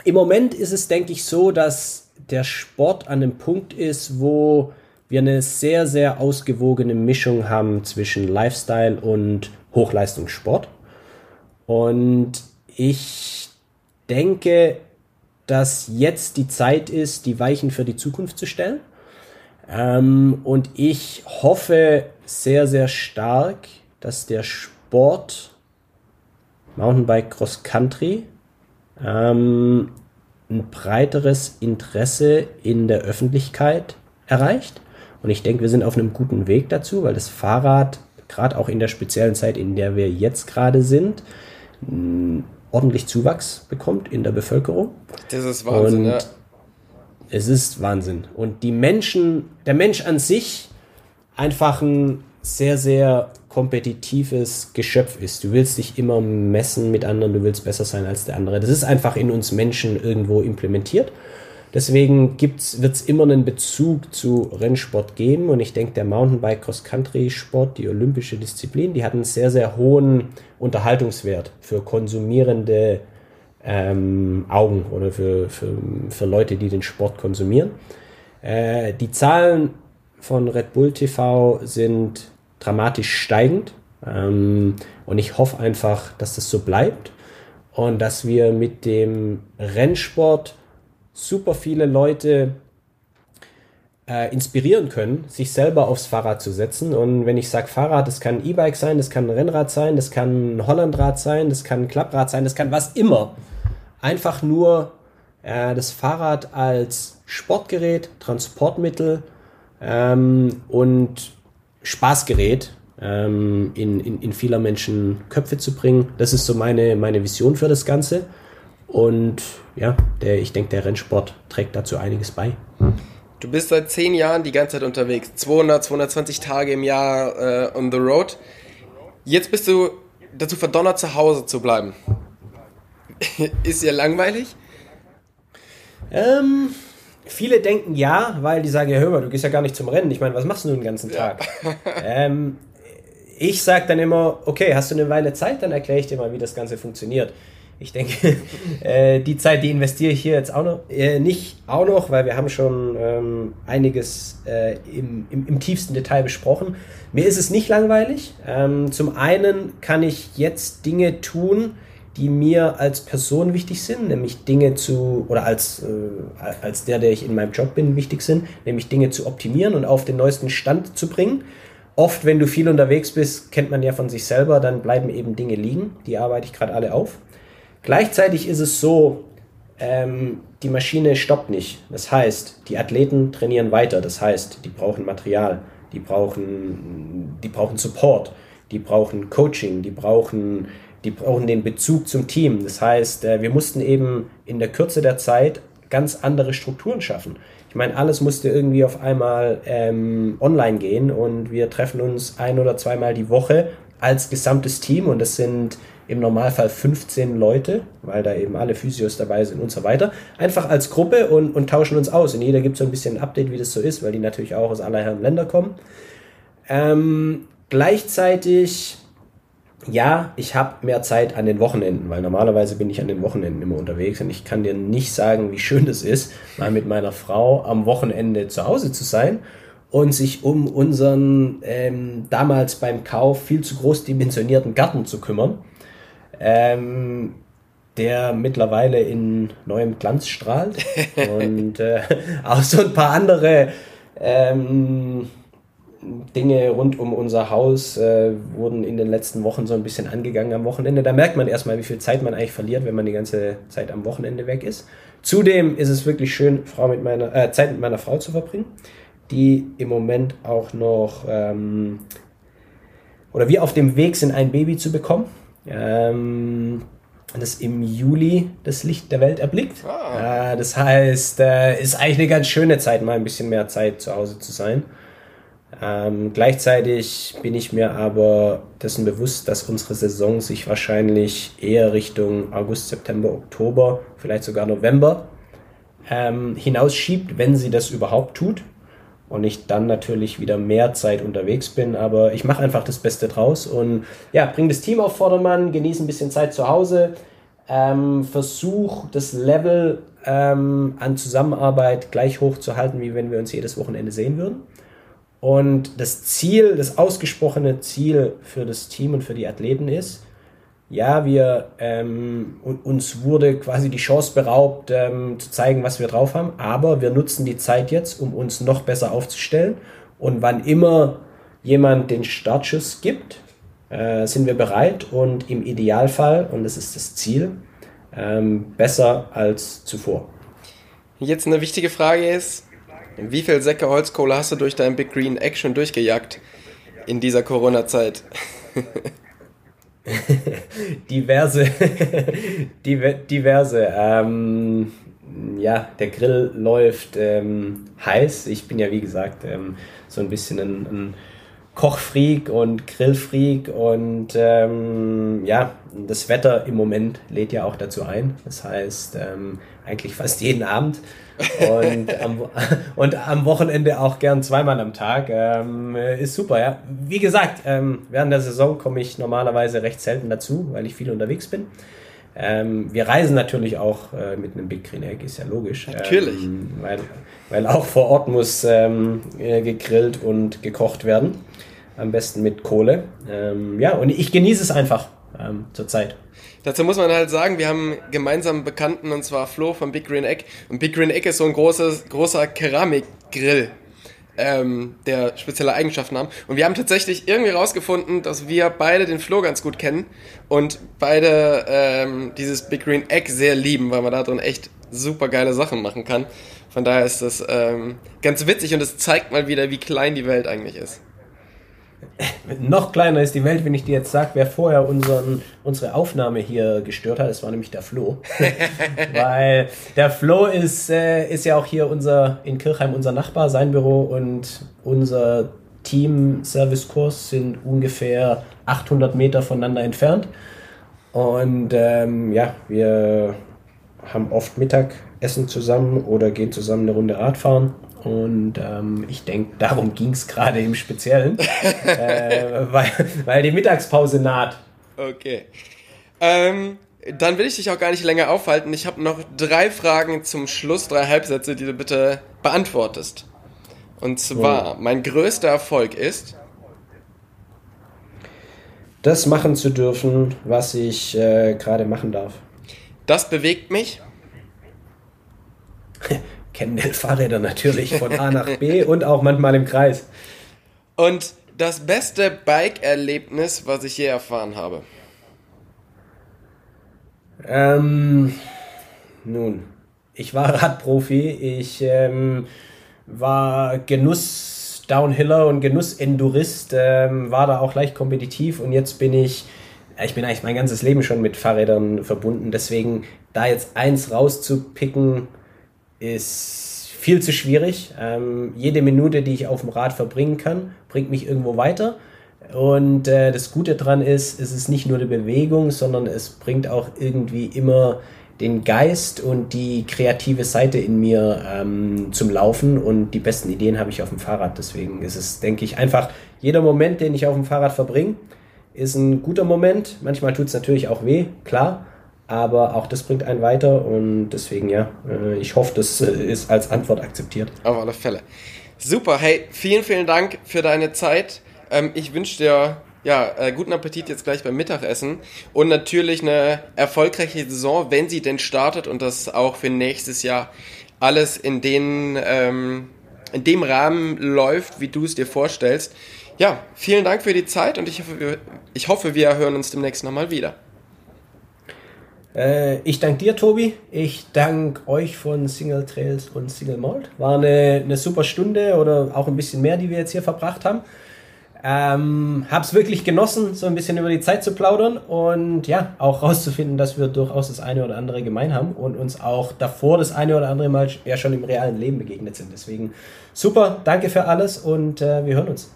Im Moment ist es, denke ich, so, dass der Sport an dem Punkt ist, wo wir eine sehr, sehr ausgewogene Mischung haben zwischen Lifestyle und Hochleistungssport. Und ich denke, dass jetzt die Zeit ist, die Weichen für die Zukunft zu stellen. Ähm, und ich hoffe sehr, sehr stark, dass der Sport Mountainbike Cross Country ähm, ein breiteres Interesse in der Öffentlichkeit erreicht. Und ich denke, wir sind auf einem guten Weg dazu, weil das Fahrrad, gerade auch in der speziellen Zeit, in der wir jetzt gerade sind, ordentlich Zuwachs bekommt in der Bevölkerung. Das ist Wahnsinn, Und ja. Es ist Wahnsinn. Und die Menschen, der Mensch an sich einfach ein sehr, sehr kompetitives Geschöpf ist. Du willst dich immer messen mit anderen, du willst besser sein als der andere. Das ist einfach in uns Menschen irgendwo implementiert. Deswegen wird es immer einen Bezug zu Rennsport geben und ich denke, der Mountainbike Cross-Country-Sport, die olympische Disziplin, die hat einen sehr, sehr hohen Unterhaltungswert für konsumierende ähm, Augen oder für, für, für Leute, die den Sport konsumieren. Äh, die Zahlen von Red Bull TV sind dramatisch steigend ähm, und ich hoffe einfach, dass das so bleibt und dass wir mit dem Rennsport super viele Leute äh, inspirieren können, sich selber aufs Fahrrad zu setzen. Und wenn ich sage Fahrrad, das kann ein E-Bike sein, das kann ein Rennrad sein, das kann ein Hollandrad sein, das kann ein Klapprad sein, das kann was immer. Einfach nur äh, das Fahrrad als Sportgerät, Transportmittel ähm, und Spaßgerät ähm, in, in, in vieler Menschen Köpfe zu bringen. Das ist so meine, meine Vision für das Ganze. Und ja, der, ich denke, der Rennsport trägt dazu einiges bei. Du bist seit zehn Jahren die ganze Zeit unterwegs. 200, 220 Tage im Jahr äh, on the road. Jetzt bist du dazu verdonnert, zu Hause zu bleiben. Ist dir langweilig? Ähm, viele denken ja, weil die sagen, ja hör mal, du gehst ja gar nicht zum Rennen. Ich meine, was machst du den ganzen Tag? Ja. ähm, ich sage dann immer, okay, hast du eine Weile Zeit, dann erkläre ich dir mal, wie das Ganze funktioniert. Ich denke, äh, die Zeit, die investiere ich hier jetzt auch noch, äh, nicht auch noch, weil wir haben schon ähm, einiges äh, im, im, im, tiefsten Detail besprochen. Mir ist es nicht langweilig. Ähm, zum einen kann ich jetzt Dinge tun, die mir als Person wichtig sind, nämlich Dinge zu, oder als, äh, als der, der ich in meinem Job bin, wichtig sind, nämlich Dinge zu optimieren und auf den neuesten Stand zu bringen. Oft, wenn du viel unterwegs bist, kennt man ja von sich selber, dann bleiben eben Dinge liegen. Die arbeite ich gerade alle auf. Gleichzeitig ist es so, ähm, die Maschine stoppt nicht. Das heißt, die Athleten trainieren weiter. Das heißt, die brauchen Material, die brauchen, die brauchen Support, die brauchen Coaching, die brauchen, die brauchen den Bezug zum Team. Das heißt, äh, wir mussten eben in der Kürze der Zeit ganz andere Strukturen schaffen. Ich meine, alles musste irgendwie auf einmal ähm, online gehen und wir treffen uns ein oder zweimal die Woche als gesamtes Team und das sind im Normalfall 15 Leute, weil da eben alle Physios dabei sind und so weiter, einfach als Gruppe und, und tauschen uns aus. Und jeder gibt so ein bisschen ein Update, wie das so ist, weil die natürlich auch aus aller Herren Länder kommen. Ähm, gleichzeitig, ja, ich habe mehr Zeit an den Wochenenden, weil normalerweise bin ich an den Wochenenden immer unterwegs und ich kann dir nicht sagen, wie schön es ist, mal mit meiner Frau am Wochenende zu Hause zu sein und sich um unseren ähm, damals beim Kauf viel zu groß dimensionierten Garten zu kümmern ähm, der mittlerweile in neuem Glanz strahlt. und äh, auch so ein paar andere ähm, Dinge rund um unser Haus äh, wurden in den letzten Wochen so ein bisschen angegangen am Wochenende. Da merkt man erstmal, wie viel Zeit man eigentlich verliert, wenn man die ganze Zeit am Wochenende weg ist. Zudem ist es wirklich schön, Frau mit meiner, äh, Zeit mit meiner Frau zu verbringen, die im Moment auch noch ähm, oder wir auf dem Weg sind, ein Baby zu bekommen ähm, das im Juli das Licht der Welt erblickt. Ah. Äh, das heißt, äh, ist eigentlich eine ganz schöne Zeit, mal ein bisschen mehr Zeit zu Hause zu sein. Ähm, gleichzeitig bin ich mir aber dessen bewusst, dass unsere Saison sich wahrscheinlich eher Richtung August, September, Oktober, vielleicht sogar November ähm, hinausschiebt, wenn sie das überhaupt tut und ich dann natürlich wieder mehr Zeit unterwegs bin. Aber ich mache einfach das Beste draus und ja, bringe das Team auf Vordermann, genieße ein bisschen Zeit zu Hause. ähm, versuche das Level ähm, an Zusammenarbeit gleich hoch zu halten, wie wenn wir uns jedes Wochenende sehen würden. Und das Ziel, das ausgesprochene Ziel für das Team und für die Athleten ist, ja, wir ähm, uns wurde quasi die Chance beraubt, ähm, zu zeigen, was wir drauf haben, aber wir nutzen die Zeit jetzt, um uns noch besser aufzustellen. Und wann immer jemand den Startschuss gibt, äh, sind wir bereit und im Idealfall, und das ist das Ziel, ähm, besser als zuvor. Jetzt eine wichtige Frage ist, wie viel Säcke Holzkohle hast du durch dein Big Green schon durchgejagt in dieser Corona-Zeit? diverse, diverse. Ähm, ja, der Grill läuft ähm, heiß. Ich bin ja, wie gesagt, ähm, so ein bisschen ein, ein Kochfreak und Grillfreak und ähm, ja, das Wetter im Moment lädt ja auch dazu ein. Das heißt, ähm, eigentlich fast jeden Abend und am, und am Wochenende auch gern zweimal am Tag. Ähm, ist super, ja. Wie gesagt, ähm, während der Saison komme ich normalerweise recht selten dazu, weil ich viel unterwegs bin. Ähm, wir reisen natürlich auch äh, mit einem Big Green Egg, ist ja logisch. Natürlich. Ähm, weil, weil auch vor Ort muss ähm, äh, gegrillt und gekocht werden. Am besten mit Kohle. Ähm, ja, und ich genieße es einfach zurzeit. Dazu muss man halt sagen, wir haben gemeinsam Bekannten und zwar Flo von Big Green Egg. Und Big Green Egg ist so ein großes, großer Keramikgrill, ähm, der spezielle Eigenschaften haben. Und wir haben tatsächlich irgendwie rausgefunden, dass wir beide den Flo ganz gut kennen und beide ähm, dieses Big Green Egg sehr lieben, weil man da drin echt super geile Sachen machen kann. Von daher ist das ähm, ganz witzig und es zeigt mal wieder, wie klein die Welt eigentlich ist. Noch kleiner ist die Welt, wenn ich dir jetzt sage, wer vorher unseren, unsere Aufnahme hier gestört hat. Das war nämlich der Flo. Weil der Flo ist, äh, ist ja auch hier unser, in Kirchheim unser Nachbar, sein Büro und unser Team-Service-Kurs sind ungefähr 800 Meter voneinander entfernt. Und ähm, ja, wir haben oft Mittagessen zusammen oder gehen zusammen eine Runde Radfahren. Und ähm, ich denke, darum ging es gerade im Speziellen, äh, weil, weil die Mittagspause naht. Okay. Ähm, dann will ich dich auch gar nicht länger aufhalten. Ich habe noch drei Fragen zum Schluss, drei Halbsätze, die du bitte beantwortest. Und zwar, oh. mein größter Erfolg ist, das machen zu dürfen, was ich äh, gerade machen darf. Das bewegt mich. Kendall-Fahrräder natürlich von A nach B und auch manchmal im Kreis. Und das beste Bike-Erlebnis, was ich je erfahren habe? Ähm, nun, ich war Radprofi, ich ähm, war Genuss Downhiller und Genuss Endurist, ähm, war da auch leicht kompetitiv und jetzt bin ich, ich bin eigentlich mein ganzes Leben schon mit Fahrrädern verbunden, deswegen da jetzt eins rauszupicken, ist viel zu schwierig. Ähm, jede Minute, die ich auf dem Rad verbringen kann, bringt mich irgendwo weiter. Und äh, das Gute daran ist, es ist nicht nur die Bewegung, sondern es bringt auch irgendwie immer den Geist und die kreative Seite in mir ähm, zum Laufen und die besten Ideen habe ich auf dem Fahrrad. Deswegen ist es, denke ich, einfach jeder Moment, den ich auf dem Fahrrad verbringe, ist ein guter Moment. Manchmal tut es natürlich auch weh, klar aber auch das bringt einen weiter und deswegen ja, äh, ich hoffe, das äh, ist als Antwort akzeptiert. Auf alle Fälle. Super, hey, vielen, vielen Dank für deine Zeit. Ähm, ich wünsche dir ja, äh, guten Appetit jetzt gleich beim Mittagessen und natürlich eine erfolgreiche Saison, wenn sie denn startet und das auch für nächstes Jahr alles in den ähm, in dem Rahmen läuft, wie du es dir vorstellst. Ja, vielen Dank für die Zeit und ich hoffe, wir, ich hoffe, wir hören uns demnächst nochmal wieder. Äh, ich danke dir, Tobi. Ich danke euch von Single Trails und Single Malt. War eine, eine super Stunde oder auch ein bisschen mehr, die wir jetzt hier verbracht haben. Ähm, hab's wirklich genossen, so ein bisschen über die Zeit zu plaudern und ja, auch rauszufinden, dass wir durchaus das eine oder andere gemein haben und uns auch davor das eine oder andere Mal ja schon im realen Leben begegnet sind. Deswegen super, danke für alles und äh, wir hören uns.